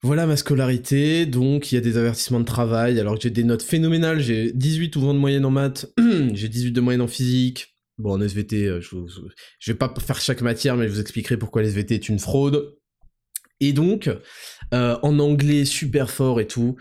Voilà ma scolarité, donc il y a des avertissements de travail, alors que j'ai des notes phénoménales, j'ai 18 ou 20 de moyenne en maths, j'ai 18 de moyenne en physique, bon en SVT, euh, je, je, vais pas faire chaque matière, mais je vous expliquerai pourquoi l'SVT est une fraude. Et donc, euh, en anglais super fort et tout,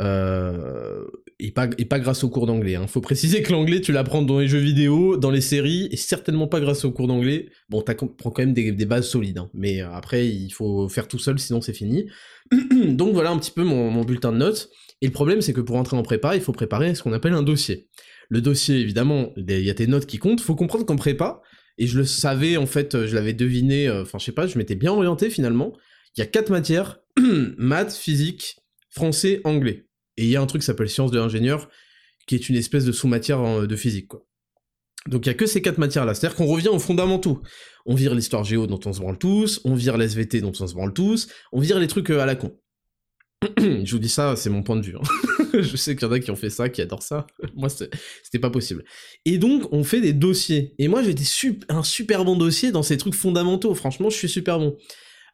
euh, et pas, et pas grâce aux cours d'anglais. Hein. Faut préciser que l'anglais, tu l'apprends dans les jeux vidéo, dans les séries, et certainement pas grâce aux cours d'anglais. Bon, t'apprends quand même des, bases solides, hein. mais euh, après, il faut faire tout seul, sinon c'est fini. Donc voilà un petit peu mon, bulletin de notes. Et le problème, c'est que pour entrer en prépa, il faut préparer ce qu'on appelle un dossier. Le dossier, évidemment, il y a tes notes qui comptent. Faut comprendre qu'en prépa, et je le savais, en fait, je l'avais deviné, euh, enfin, je sais pas, je m'étais bien orienté finalement. Il y a quatre matières, maths, physique, français, anglais. Et il y a un truc qui s'appelle sciences de l'ingénieur, qui est une espèce de sous-matière de physique. Donc il y a que ces quatre matières-là, c'est-à-dire qu'on revient aux fondamentaux. On vire l'histoire géo dont on se branle tous, on vire l'SVT dont on se branle tous, on vire les trucs euh, à la con. je vous dis ça, c'est mon point de vue. Hein. je sais qu'il y en a qui ont fait ça, qui adorent ça. moi, c'était pas possible. Et donc, on fait des dossiers. Et moi, j'étais un super bon dossier dans ces trucs fondamentaux. Franchement, je suis super bon.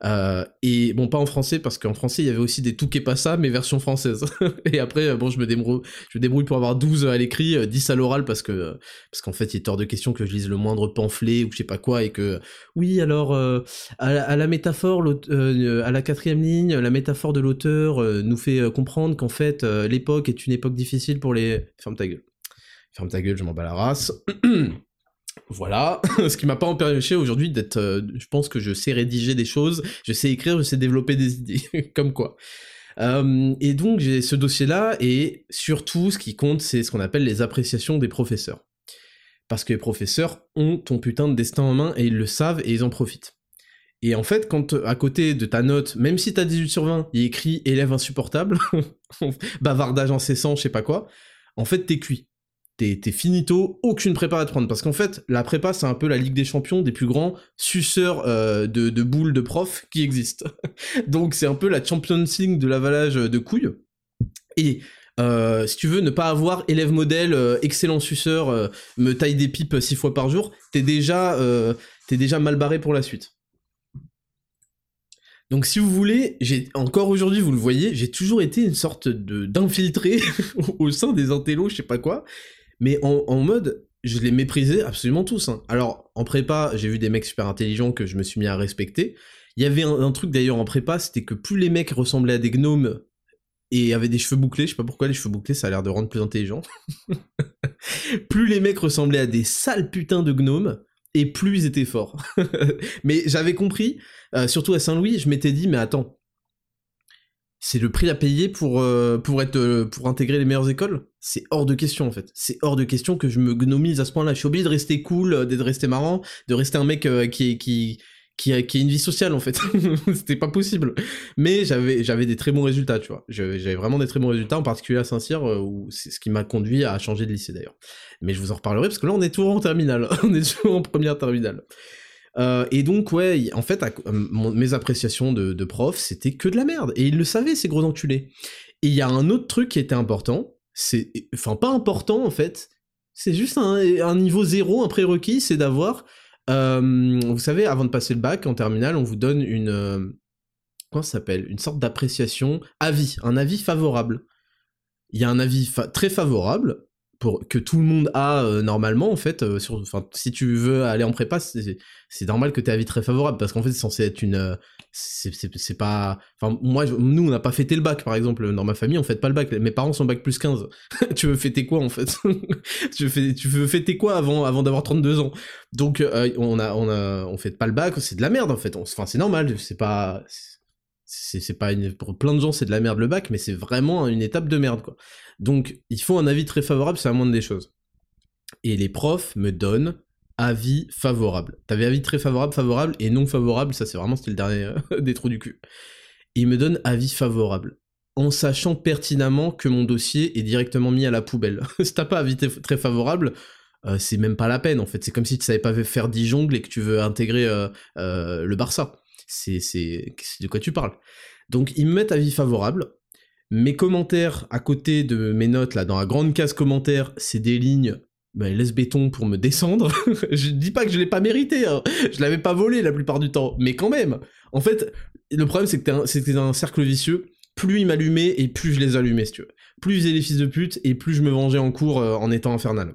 Euh, et bon, pas en français, parce qu'en français, il y avait aussi des tout qui pas ça, mais version française. et après, euh, bon, je me débrouille, pour avoir 12 à l'écrit, 10 euh, à l'oral, parce que, parce qu'en fait, il est hors de question que je lise le moindre pamphlet ou je sais pas quoi, et que, oui, alors, à, la, métaphore, à la quatrième ligne, la métaphore de l'auteur nous fait comprendre qu'en fait, l'époque est une époque difficile pour les... Ferme ta gueule. Ferme ta gueule, je m'en bats la race. Voilà, ce qui m'a pas empêché aujourd'hui d'être... Euh, je pense que je sais rédiger des choses, je sais écrire, je sais développer des idées, comme quoi. Euh, et donc j'ai ce dossier-là, et surtout ce qui compte, c'est ce qu'on appelle les appréciations des professeurs. Parce que les professeurs ont ton putain de destin en main, et ils le savent, et ils en profitent. Et en fait, quand à côté de ta note, même si t'as 18 sur 20, il écrit élève insupportable, bavardage incessant, je sais pas quoi, en fait t'es cuit t'es finito, aucune prépa à te prendre. Parce qu'en fait, la prépa, c'est un peu la Ligue des Champions des plus grands suceurs euh, de, boules de profs qui existent. Donc c'est un peu la Champions de l'avalage de couilles. Et euh, si tu veux ne pas avoir élève modèle, euh, excellent suceur, me taille des pipes six fois par jour, t'es déjà, déjà mal barré pour la suite. Donc si vous voulez, j'ai encore aujourd'hui, vous le voyez, j'ai toujours été une sorte de d'infiltré au sein des intellos, je sais pas quoi, mais en, mode, je les méprisais absolument tous. Hein. Alors en prépa, j'ai vu des mecs super intelligents que je me suis mis à respecter. Il y avait un, truc d'ailleurs en prépa, c'était que plus les mecs ressemblaient à des gnomes et avaient des cheveux bouclés, je sais pas pourquoi les cheveux bouclés, ça a l'air de rendre plus intelligent. plus les mecs ressemblaient à des sales putains de gnomes, et plus ils étaient forts. mais j'avais compris, euh, surtout à Saint-Louis, je m'étais dit, mais attends, c'est le prix à payer pour, euh, pour, être, euh, pour intégrer les meilleures écoles? C'est hors de question en fait. C'est hors de question que je me gnomise à ce point-là. Je suis obligé de rester cool, de rester marrant, de rester un mec qui, qui, qui a, qui a une vie sociale en fait. C'était pas possible. Mais j'avais j'avais des très bons résultats, tu vois. J'avais vraiment des très bons résultats, en particulier à Saint-Cyr, euh, où c'est ce qui m'a conduit à changer de lycée d'ailleurs. Mais je vous en reparlerai parce que là on est toujours en terminale, on est toujours en première terminale. Euh, et donc ouais, en fait, mes appréciations de, prof, c'était que de la merde. Et ils le savaient, ces gros enculés. Et il y a un autre truc qui était important, c'est, enfin pas important en fait, c'est juste un, niveau zéro, un prérequis, c'est d'avoir euh, vous savez, avant de passer le bac en terminale, on vous donne une euh, ça s'appelle? Une sorte d'appréciation, avis, un avis favorable. Il y a un avis très favorable pour que tout le monde a euh, normalement en fait euh, sur enfin si tu veux aller en prépa c'est normal que tu avis très favorable parce qu'en fait c'est censé être une euh, c'est pas enfin moi nous on n'a pas fêté le bac par exemple dans ma famille on fête pas le bac. Mes parents sont bac plus 15 tu veux fêter quoi en fait? Tu veux tu veux fêter quoi avant avant d'avoir 32 ans? Donc on a on a on fête pas le bac c'est de la merde en fait. Enfin c'est normal c'est pas c'est pas une, pour plein de gens c'est de la merde le bac mais c'est vraiment une étape de merde quoi donc, il faut un avis très favorable, c'est la moindre des choses. Et les profs me donnent avis favorable. T'avais avis très favorable, favorable, et non favorable, ça c'est vraiment c'était le dernier euh, des trous du cul. ils me donnent avis favorable, en sachant pertinemment que mon dossier est directement mis à la poubelle. si t'as pas avis très favorable, euh, c'est même pas la peine en fait. C'est comme si tu savais pas faire Dijon et que tu veux intégrer euh, le Barça. C'est de quoi tu parles. Donc ils me mettent avis favorable, mes commentaires à côté de mes notes, là, dans la grande case commentaires, c'est des lignes bah, laisse béton pour me descendre. je dis pas que je l'ai pas mérité, hein. je l'avais pas volé la plupart du temps, mais quand même. En fait, le problème c'est que c'était un, un, cercle vicieux. Plus ils m'allumaient et plus je les allumais, si tu veux. Plus ils faisaient les fils de pute et plus je me vengeais en cours euh, en étant infernal.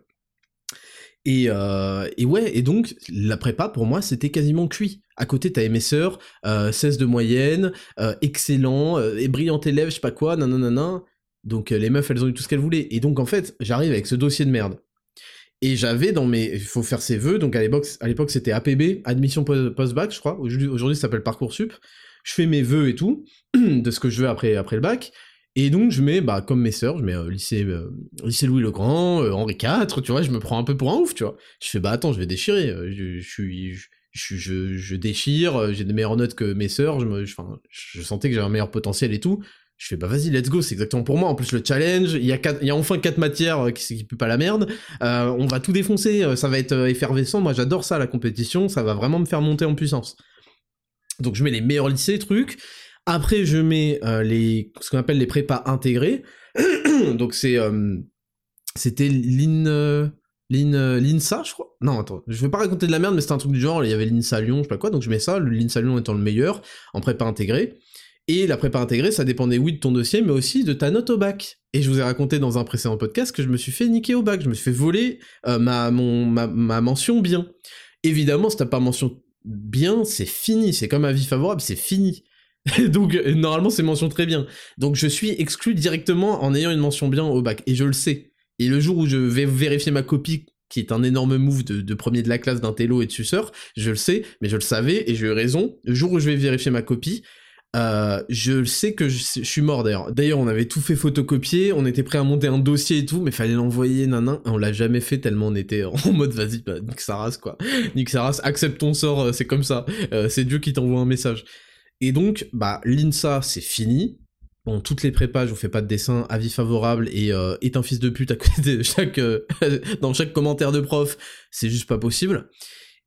Et, euh, et ouais, et donc la prépa pour moi c'était quasiment cuit. À côté mes sœurs, euh, 16 de moyenne, euh, excellent, euh, et brillant élève, je sais pas quoi, nanana. Donc les meufs elles ont eu tout ce qu'elles voulaient. Et donc en fait j'arrive avec ce dossier de merde. Et j'avais dans mes, il faut faire ses vœux, donc à l'époque, à l'époque c'était APB, admission post-bac, je crois. Aujourd'hui, ça s'appelle parcoursup. Je fais mes vœux et tout de ce que je veux après après le bac. Et donc je mets, bah comme mes sœurs, je mets euh, lycée, euh, lycée Louis le Grand, euh, Henri IV, tu vois, je me prends un peu pour un ouf, tu vois. Je fais bah attends, je vais déchirer, je, suis, je, je, je, déchire, j'ai des meilleures notes que mes sœurs, je me, enfin, je sentais que j'avais un meilleur potentiel et tout. Je fais bah vas-y, let's go, c'est exactement pour moi. En plus le challenge, il y a quatre, il y a enfin quatre matières qui, qui puent pas la merde. on va tout défoncer, ça va être effervescent. Moi j'adore ça la compétition, ça va vraiment me faire monter en puissance. Donc je mets les meilleurs lycées, trucs. Après, je mets euh, les, ce qu'on appelle les prépas intégrés. Donc euh, c'était euh, l'INSA, je crois. Non, attends, je vais pas raconter de la merde, mais c'était un truc du genre. Il y avait l'INSA Lyon, je sais pas quoi. Donc je mets ça, l'INSA Lyon étant le meilleur en prépa intégrée. Et la prépa intégrée, ça dépendait oui de ton dossier, mais aussi de ta note au bac. Et je vous ai raconté dans un précédent podcast que je me suis fait niquer au bac. Je me suis fait voler ma mention bien. Évidemment, si t'as pas mention bien, c'est fini. C'est comme avis favorable, c'est fini. donc euh, normalement c'est mention très bien. Donc je suis exclu directement en ayant une mention bien au bac et je le sais. Et le jour où je vais vérifier ma copie qui est un énorme move de, premier de la classe d'un télo et de suceur, je le sais, mais je le savais et j'ai eu raison. Le jour où je vais vérifier ma copie, euh, je sais que je, suis mort d'ailleurs. D'ailleurs, on avait tout fait photocopier, on était prêt à monter un dossier et tout, mais fallait l'envoyer, nanan, on l'a jamais fait tellement on était en mode vas-y, bah, nique sa race quoi. Nique sa race, accepte ton sort, euh, c'est comme ça. c'est Dieu qui t'envoie un message. Et donc, bah, l'INSA, c'est fini. bon, toutes les prépas, je vous fais pas de dessin, avis favorable et euh, est un fils de pute à côté de chaque, euh, dans chaque commentaire de prof, c'est juste pas possible.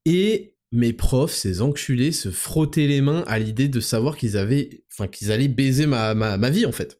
Et mes profs, ces enculés, se frottaient les mains à l'idée de savoir qu'ils avaient, enfin, qu'ils allaient baiser ma, ma, ma vie, en fait.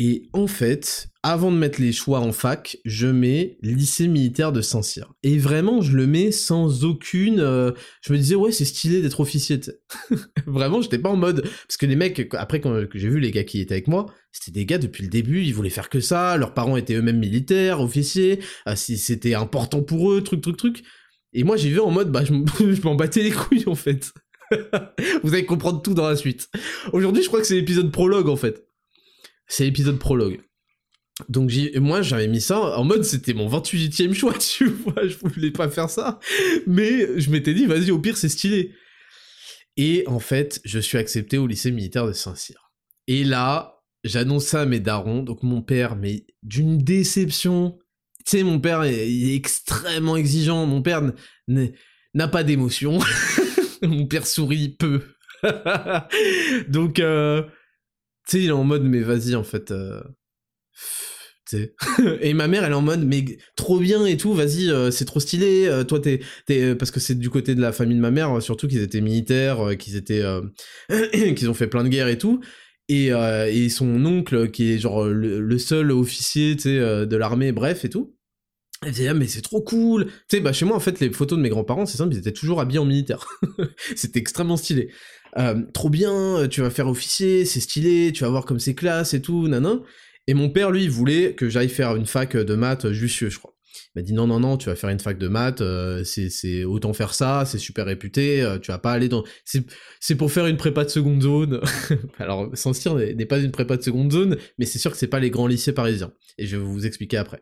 Et en fait, avant de mettre les choix en fac, je mets lycée militaire de Saint-Cyr. Et vraiment, je le mets sans aucune... euh, je me disais, ouais, c'est stylé d'être officier. vraiment, j'étais pas en mode... Parce que les mecs, après quand j'ai vu les gars qui étaient avec moi, c'était des gars depuis le début, ils voulaient faire que ça, leurs parents étaient eux-mêmes militaires, officiers, ah, c'était important pour eux, truc, truc, truc. Et moi, j'ai vu en mode, bah, je m'en battais les couilles, en fait. Vous allez comprendre tout dans la suite. Aujourd'hui, je crois que c'est l'épisode prologue, en fait. C'est l'épisode prologue. Donc moi j'avais mis ça en mode c'était mon 28ème choix, tu vois, je voulais pas faire ça. Mais je m'étais dit, vas-y, au pire c'est stylé. Et en fait, je suis accepté au lycée militaire de Saint-Cyr. Et là, j'annonce ça à mes darons, donc mon père, mais d'une déception. Tu sais, mon père est, extrêmement exigeant, mon père n'a pas d'émotion. mon père sourit peu. donc, euh, tu sais, il est en mode, mais vas-y, en fait... euh, et ma mère elle est en mode mais trop bien et tout vas-y euh, c'est trop stylé euh, toi t'es euh, parce que c'est du côté de la famille de ma mère surtout qu'ils étaient militaires qu'ils étaient qu'ils ont fait plein de guerres et tout. Et, et son oncle qui est genre le, seul officier de l'armée bref et tout elle disait ah mais c'est trop cool. Tu sais bah chez moi en fait les photos de mes grands-parents c'est simple ils étaient toujours habillés en militaire. C'était extrêmement stylé euh, trop bien tu vas faire officier c'est stylé tu vas voir comme c'est classe et tout nanan et mon père, lui, voulait que j'aille faire une fac de maths Jussieu, je crois. Il m'a dit non, non, non, tu vas faire une fac de maths, euh, c'est, autant faire ça, c'est super réputé, euh, tu vas pas aller dans... C'est, pour faire une prépa de seconde zone. Alors, Saint-Cyr n'est pas une prépa de seconde zone, mais c'est sûr que c'est pas les grands lycées parisiens. Et je vais vous expliquer après.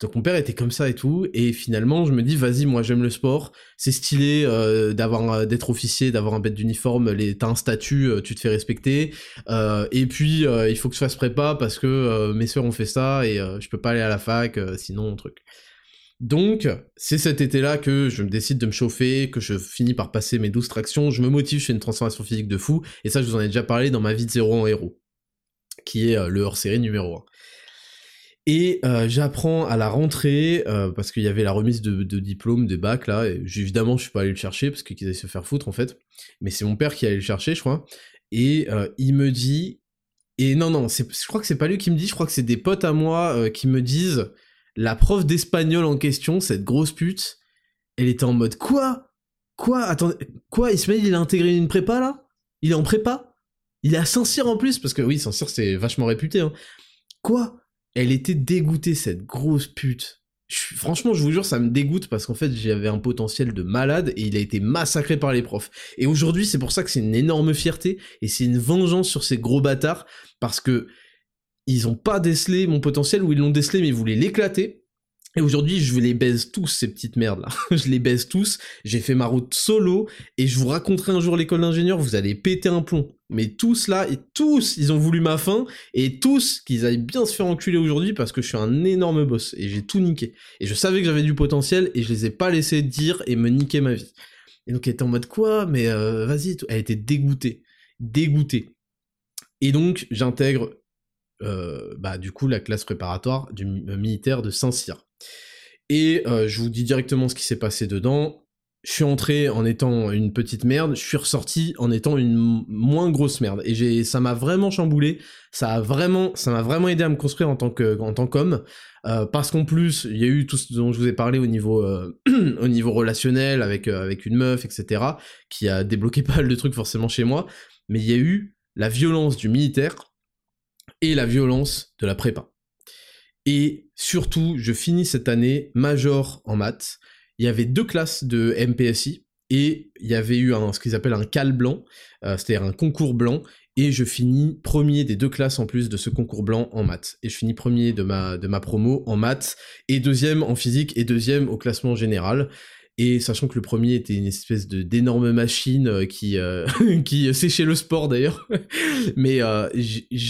Donc mon père était comme ça et tout, et finalement je me dis vas-y moi j'aime le sport, c'est stylé euh, d'avoir d'être officier, d'avoir un bête d'uniforme, t'as un statut, euh, tu te fais respecter, euh, et puis il faut que je fasse prépa parce que mes sœurs ont fait ça et je peux pas aller à la fac sinon truc. Donc c'est cet été-là que je me décide de me chauffer, que je finis par passer mes 12 tractions, je me motive, je fais une transformation physique de fou, et ça je vous en ai déjà parlé dans ma vie de zéro en héros, qui est le hors-série numéro 1. Et euh, j'apprends à la rentrée, euh, parce qu'il y avait la remise de, de diplôme, des bacs là, et évidemment je suis pas allé le chercher, parce qu'ils allaient se faire foutre en fait, mais c'est mon père qui allait le chercher je crois, et euh, il me dit, et non non, je crois que c'est pas lui qui me dit, je crois que c'est des potes à moi qui me disent, la prof d'espagnol en question, cette grosse pute, elle était en mode quoi? Quoi? Attendez, quoi? Ismaël il a intégré une prépa là? Il est en prépa? Il est à Saint-Cyr en plus? Parce que oui, Saint-Cyr c'est vachement réputé. Hein. Quoi? Elle était dégoûtée cette grosse pute. Franchement, je vous jure, ça me dégoûte parce qu'en fait, j'avais un potentiel de malade et il a été massacré par les profs. Et aujourd'hui, c'est pour ça que c'est une énorme fierté et c'est une vengeance sur ces gros bâtards parce que ils ont pas décelé mon potentiel ou ils l'ont décelé mais ils voulaient l'éclater. Et aujourd'hui, je les baise tous, ces petites merdes là. je les baise tous. J'ai fait ma route solo et je vous raconterai un jour l'école d'ingénieur, vous allez péter un plomb. Mais tous là, et tous, ils ont voulu ma fin et tous qu'ils aillent bien se faire enculer aujourd'hui parce que je suis un énorme boss et j'ai tout niqué. Et je savais que j'avais du potentiel et je les ai pas laissés dire et me niquer ma vie. Et donc elle était en mode quoi? Mais euh, vas-y, elle était dégoûtée. Dégoûtée. Et donc j'intègre euh, bah, du coup la classe préparatoire du euh, militaire de Saint-Cyr. Et euh, je vous dis directement ce qui s'est passé dedans. Je suis entré en étant une petite merde, je suis ressorti en étant une moins grosse merde. Et ça m'a vraiment chamboulé, ça a vraiment, ça m'a vraiment aidé à me construire en tant que, tant qu'homme, euh, parce qu'en plus il y a eu tout ce dont je vous ai parlé au niveau, euh, au niveau relationnel avec avec une meuf, etc., qui a débloqué pas mal de trucs forcément chez moi. Mais il y a eu la violence du militaire et la violence de la prépa. Et surtout, je finis cette année major en maths. Il y avait deux classes de MPSI et il y avait eu un, ce qu'ils appellent un cal blanc, euh, c'est-à-dire un concours blanc. Et je finis premier des deux classes en plus de ce concours blanc en maths. Et je finis premier de ma, promo en maths, et deuxième en physique, et deuxième au classement général. Et sachant que le premier était une espèce d'énorme machine euh, qui euh, qui séchait le sport d'ailleurs, mais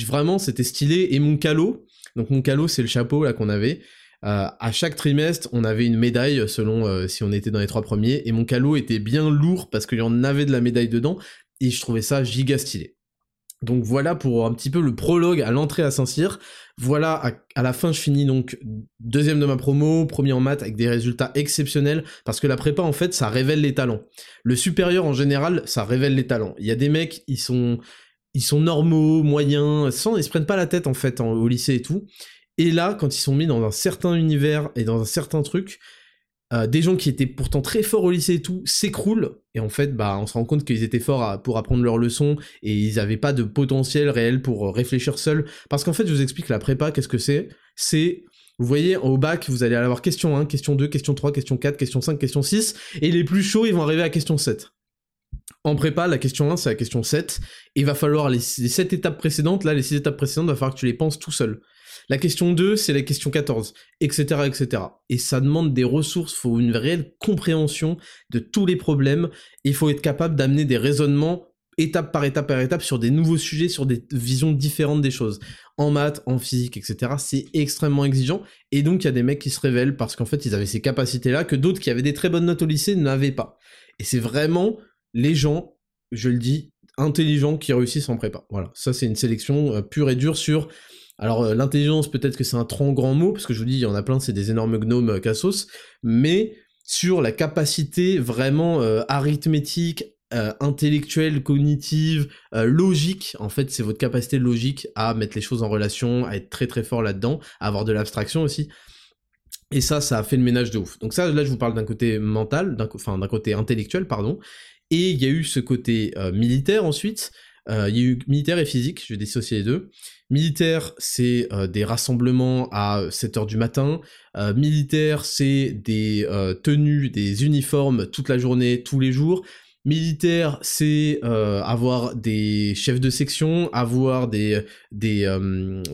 vraiment c'était stylé. Et mon calot, donc mon calot c'est le chapeau là qu'on avait. Euh, à chaque trimestre, on avait une médaille selon euh, si on était dans les trois premiers, et mon calot était bien lourd parce qu'il y en avait de la médaille dedans, et je trouvais ça giga stylé. Donc voilà pour un petit peu le prologue à l'entrée à Saint-Cyr. Voilà, à, la fin, je finis donc deuxième de ma promo, premier en maths avec des résultats exceptionnels, parce que la prépa, en fait, ça révèle les talents. Le supérieur, en général, ça révèle les talents. Il y a des mecs, ils sont, ils sont normaux, moyens, sans, ils se prennent pas la tête, en fait, au lycée et tout. Et là, quand ils sont mis dans un certain univers et dans un certain truc, euh, des gens qui étaient pourtant très forts au lycée et tout s'écroulent. Et en fait bah on se rend compte qu'ils étaient forts pour apprendre leurs leçons et ils n'avaient pas de potentiel réel pour euh, réfléchir seuls. Parce qu'en fait je vous explique la prépa qu'est-ce que c'est? C'est vous voyez au bac vous allez avoir question 1 question 2 question 3 question 4 question 5 question 6 et les plus chauds ils vont arriver à question 7 en prépa, la question 1, c'est la question 7, et il va falloir les, les 7 étapes précédentes, là, les 6 étapes précédentes, il va falloir que tu les penses tout seul. La question 2, c'est la question 14, etc., etc. Et ça demande des ressources, il faut une réelle compréhension de tous les problèmes, il faut être capable d'amener des raisonnements étape par étape par étape sur des nouveaux sujets, sur des visions différentes des choses. En maths, en physique, etc. C'est extrêmement exigeant. Et donc, il y a des mecs qui se révèlent parce qu'en fait, ils avaient ces capacités-là que d'autres qui avaient des très bonnes notes au lycée n'avaient pas. Et c'est vraiment les gens, je le dis, intelligents qui réussissent en prépa. Voilà. Ça, c'est une sélection euh, pure et dure sur alors euh, l'intelligence, peut-être que c'est un trop grand mot, parce que je vous dis, il y en a plein, c'est des énormes gnomes euh, cassos, mais sur la capacité vraiment arithmétique, intellectuelle, cognitive, logique, en fait c'est votre capacité logique à mettre les choses en relation, à être très très fort là-dedans, à avoir de l'abstraction aussi. Et ça, ça a fait le ménage de ouf. Donc ça, là, je vous parle d'un côté mental, enfin d'un côté intellectuel, pardon. Et il y a eu ce côté militaire ensuite, euh, il y a eu militaire et physique, je vais dissocier les deux. Militaire, c'est euh, des rassemblements à 7h du matin. Euh, militaire, c'est des tenues, des uniformes toute la journée, tous les jours. Militaire, c'est avoir des chefs de section, avoir des des,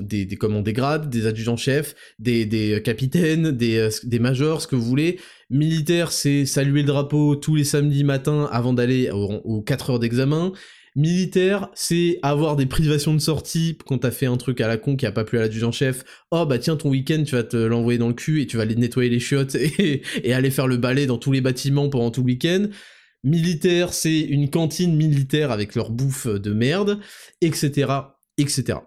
des, des, comment, des grades, des adjudants-chefs, des, des capitaines, des, des majors, ce que vous voulez. Militaire, c'est saluer le drapeau tous les samedis matins avant d'aller aux 4 heures d'examen. Militaire, c'est avoir des privations de sortie quand t'as fait un truc à la con qui a pas plu à l'adjudant-chef. Oh bah tiens, ton week-end, tu vas te l'envoyer dans le cul et tu vas aller nettoyer les chiottes et, et aller faire le balai dans tous les bâtiments pendant tout le week-end. Militaire, c'est une cantine militaire avec leur bouffe de merde, etc., etc.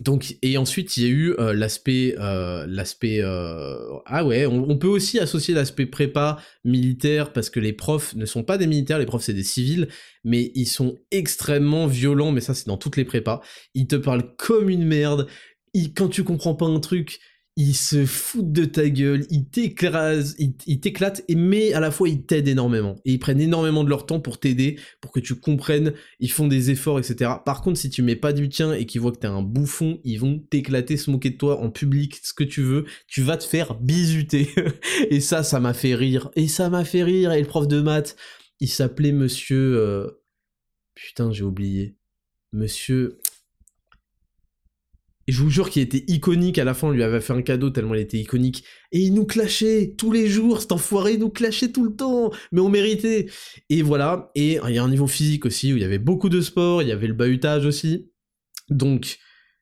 Donc et ensuite il y a eu euh, l'aspect euh, euh, ah ouais on, peut aussi associer l'aspect prépa militaire parce que les profs ne sont pas des militaires les profs c'est des civils mais ils sont extrêmement violents mais ça c'est dans toutes les prépas ils te parlent comme une merde quand tu comprends pas un truc ils se foutent de ta gueule, ils t'écrasent, ils, t'éclatent, mais à la fois ils t'aident énormément. Et ils prennent énormément de leur temps pour t'aider, pour que tu comprennes, ils font des efforts, etc. Par contre, si tu mets pas du tien et qu'ils voient que t'es un bouffon, ils vont t'éclater, se moquer de toi en public, ce que tu veux, tu vas te faire bisuter. et ça, ça m'a fait rire. Et ça m'a fait rire, et le prof de maths, il s'appelait monsieur... Euh, putain, j'ai oublié. Monsieur... Et je vous jure qu'il était iconique, à la fin on lui avait fait un cadeau tellement il était iconique. Et il nous clashait tous les jours, cet enfoiré nous clashait tout le temps, mais on méritait. Et voilà, et il y a un niveau physique aussi, où il y avait beaucoup de sport, il y avait le bahutage aussi. Donc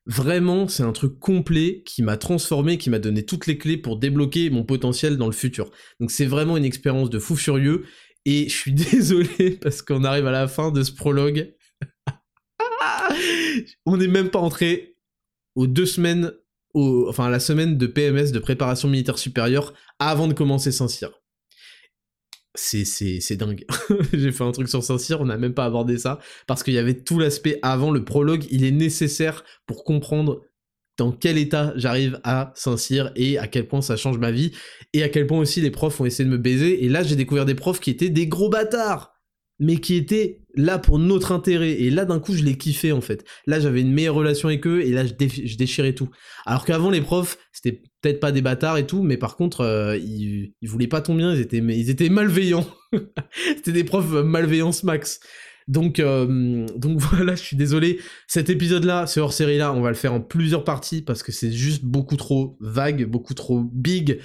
vraiment c'est un truc complet qui m'a transformé, qui m'a donné toutes les clés pour débloquer mon potentiel dans le futur. Donc c'est vraiment une expérience de fou furieux, et je suis désolé parce qu'on arrive à la fin de ce prologue. on n'est même pas entré aux deux semaines, enfin à la semaine de PMS, de préparation militaire supérieure, avant de commencer Saint-Cyr. C'est, c'est, dingue. J'ai fait un truc sur Saint-Cyr, on n'a même pas abordé ça, parce qu'il y avait tout l'aspect avant, le prologue, il est nécessaire pour comprendre dans quel état j'arrive à Saint-Cyr et à quel point ça change ma vie, et à quel point aussi les profs ont essayé de me baiser, et là j'ai découvert des profs qui étaient des gros bâtards mais qui étaient là pour notre intérêt. Et là, d'un coup, je les kiffais, en fait. Là, j'avais une meilleure relation avec eux, et là, je, déchirais tout. Alors qu'avant, les profs, c'était peut-être pas des bâtards et tout, mais par contre, euh, ils, voulaient pas ton bien, ils étaient, malveillants. c'était des profs malveillance max. Donc, euh, donc voilà, je suis désolé. Cet épisode-là, ce hors-série-là, on va le faire en plusieurs parties parce que c'est juste beaucoup trop vague, beaucoup trop big,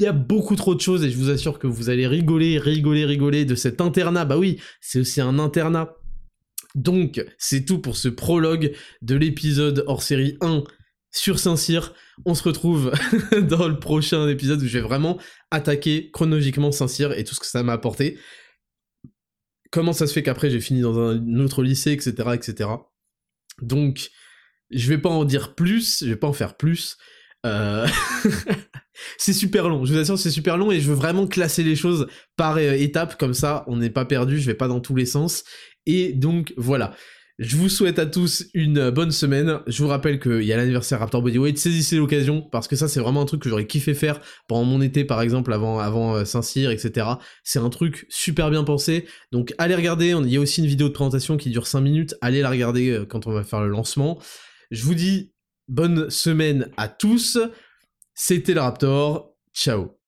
il y a beaucoup trop de choses et je vous assure que vous allez rigoler, rigoler, rigoler de cet internat. Bah oui, c'est aussi un internat. Donc, c'est tout pour ce prologue de l'épisode hors série 1 sur Saint-Cyr. On se retrouve dans le prochain épisode où je vais vraiment attaquer chronologiquement Saint-Cyr et tout ce que ça m'a apporté. Comment ça se fait qu'après j'ai fini dans un autre lycée, etc., etc. Donc, je vais pas en dire plus, je vais pas en faire plus. Euh, c'est super long, je vous assure c'est super long et je veux vraiment classer les choses par euh, étapes comme ça on n'est pas perdu, je vais pas dans tous les sens. Et donc voilà. Je vous souhaite à tous une bonne semaine. Je vous rappelle qu'il y a l'anniversaire Raptor Bodyweight. Saisissez l'occasion parce que ça, c'est vraiment un truc que j'aurais kiffé faire pendant mon été, par exemple, avant, avant euh, Saint-Cyr, etc. C'est un truc super bien pensé. Donc, allez regarder. Il y a aussi une vidéo de présentation qui dure 5 minutes. Allez la regarder euh, quand on va faire le lancement. Je vous dis bonne semaine à tous. C'était le Raptor. Ciao.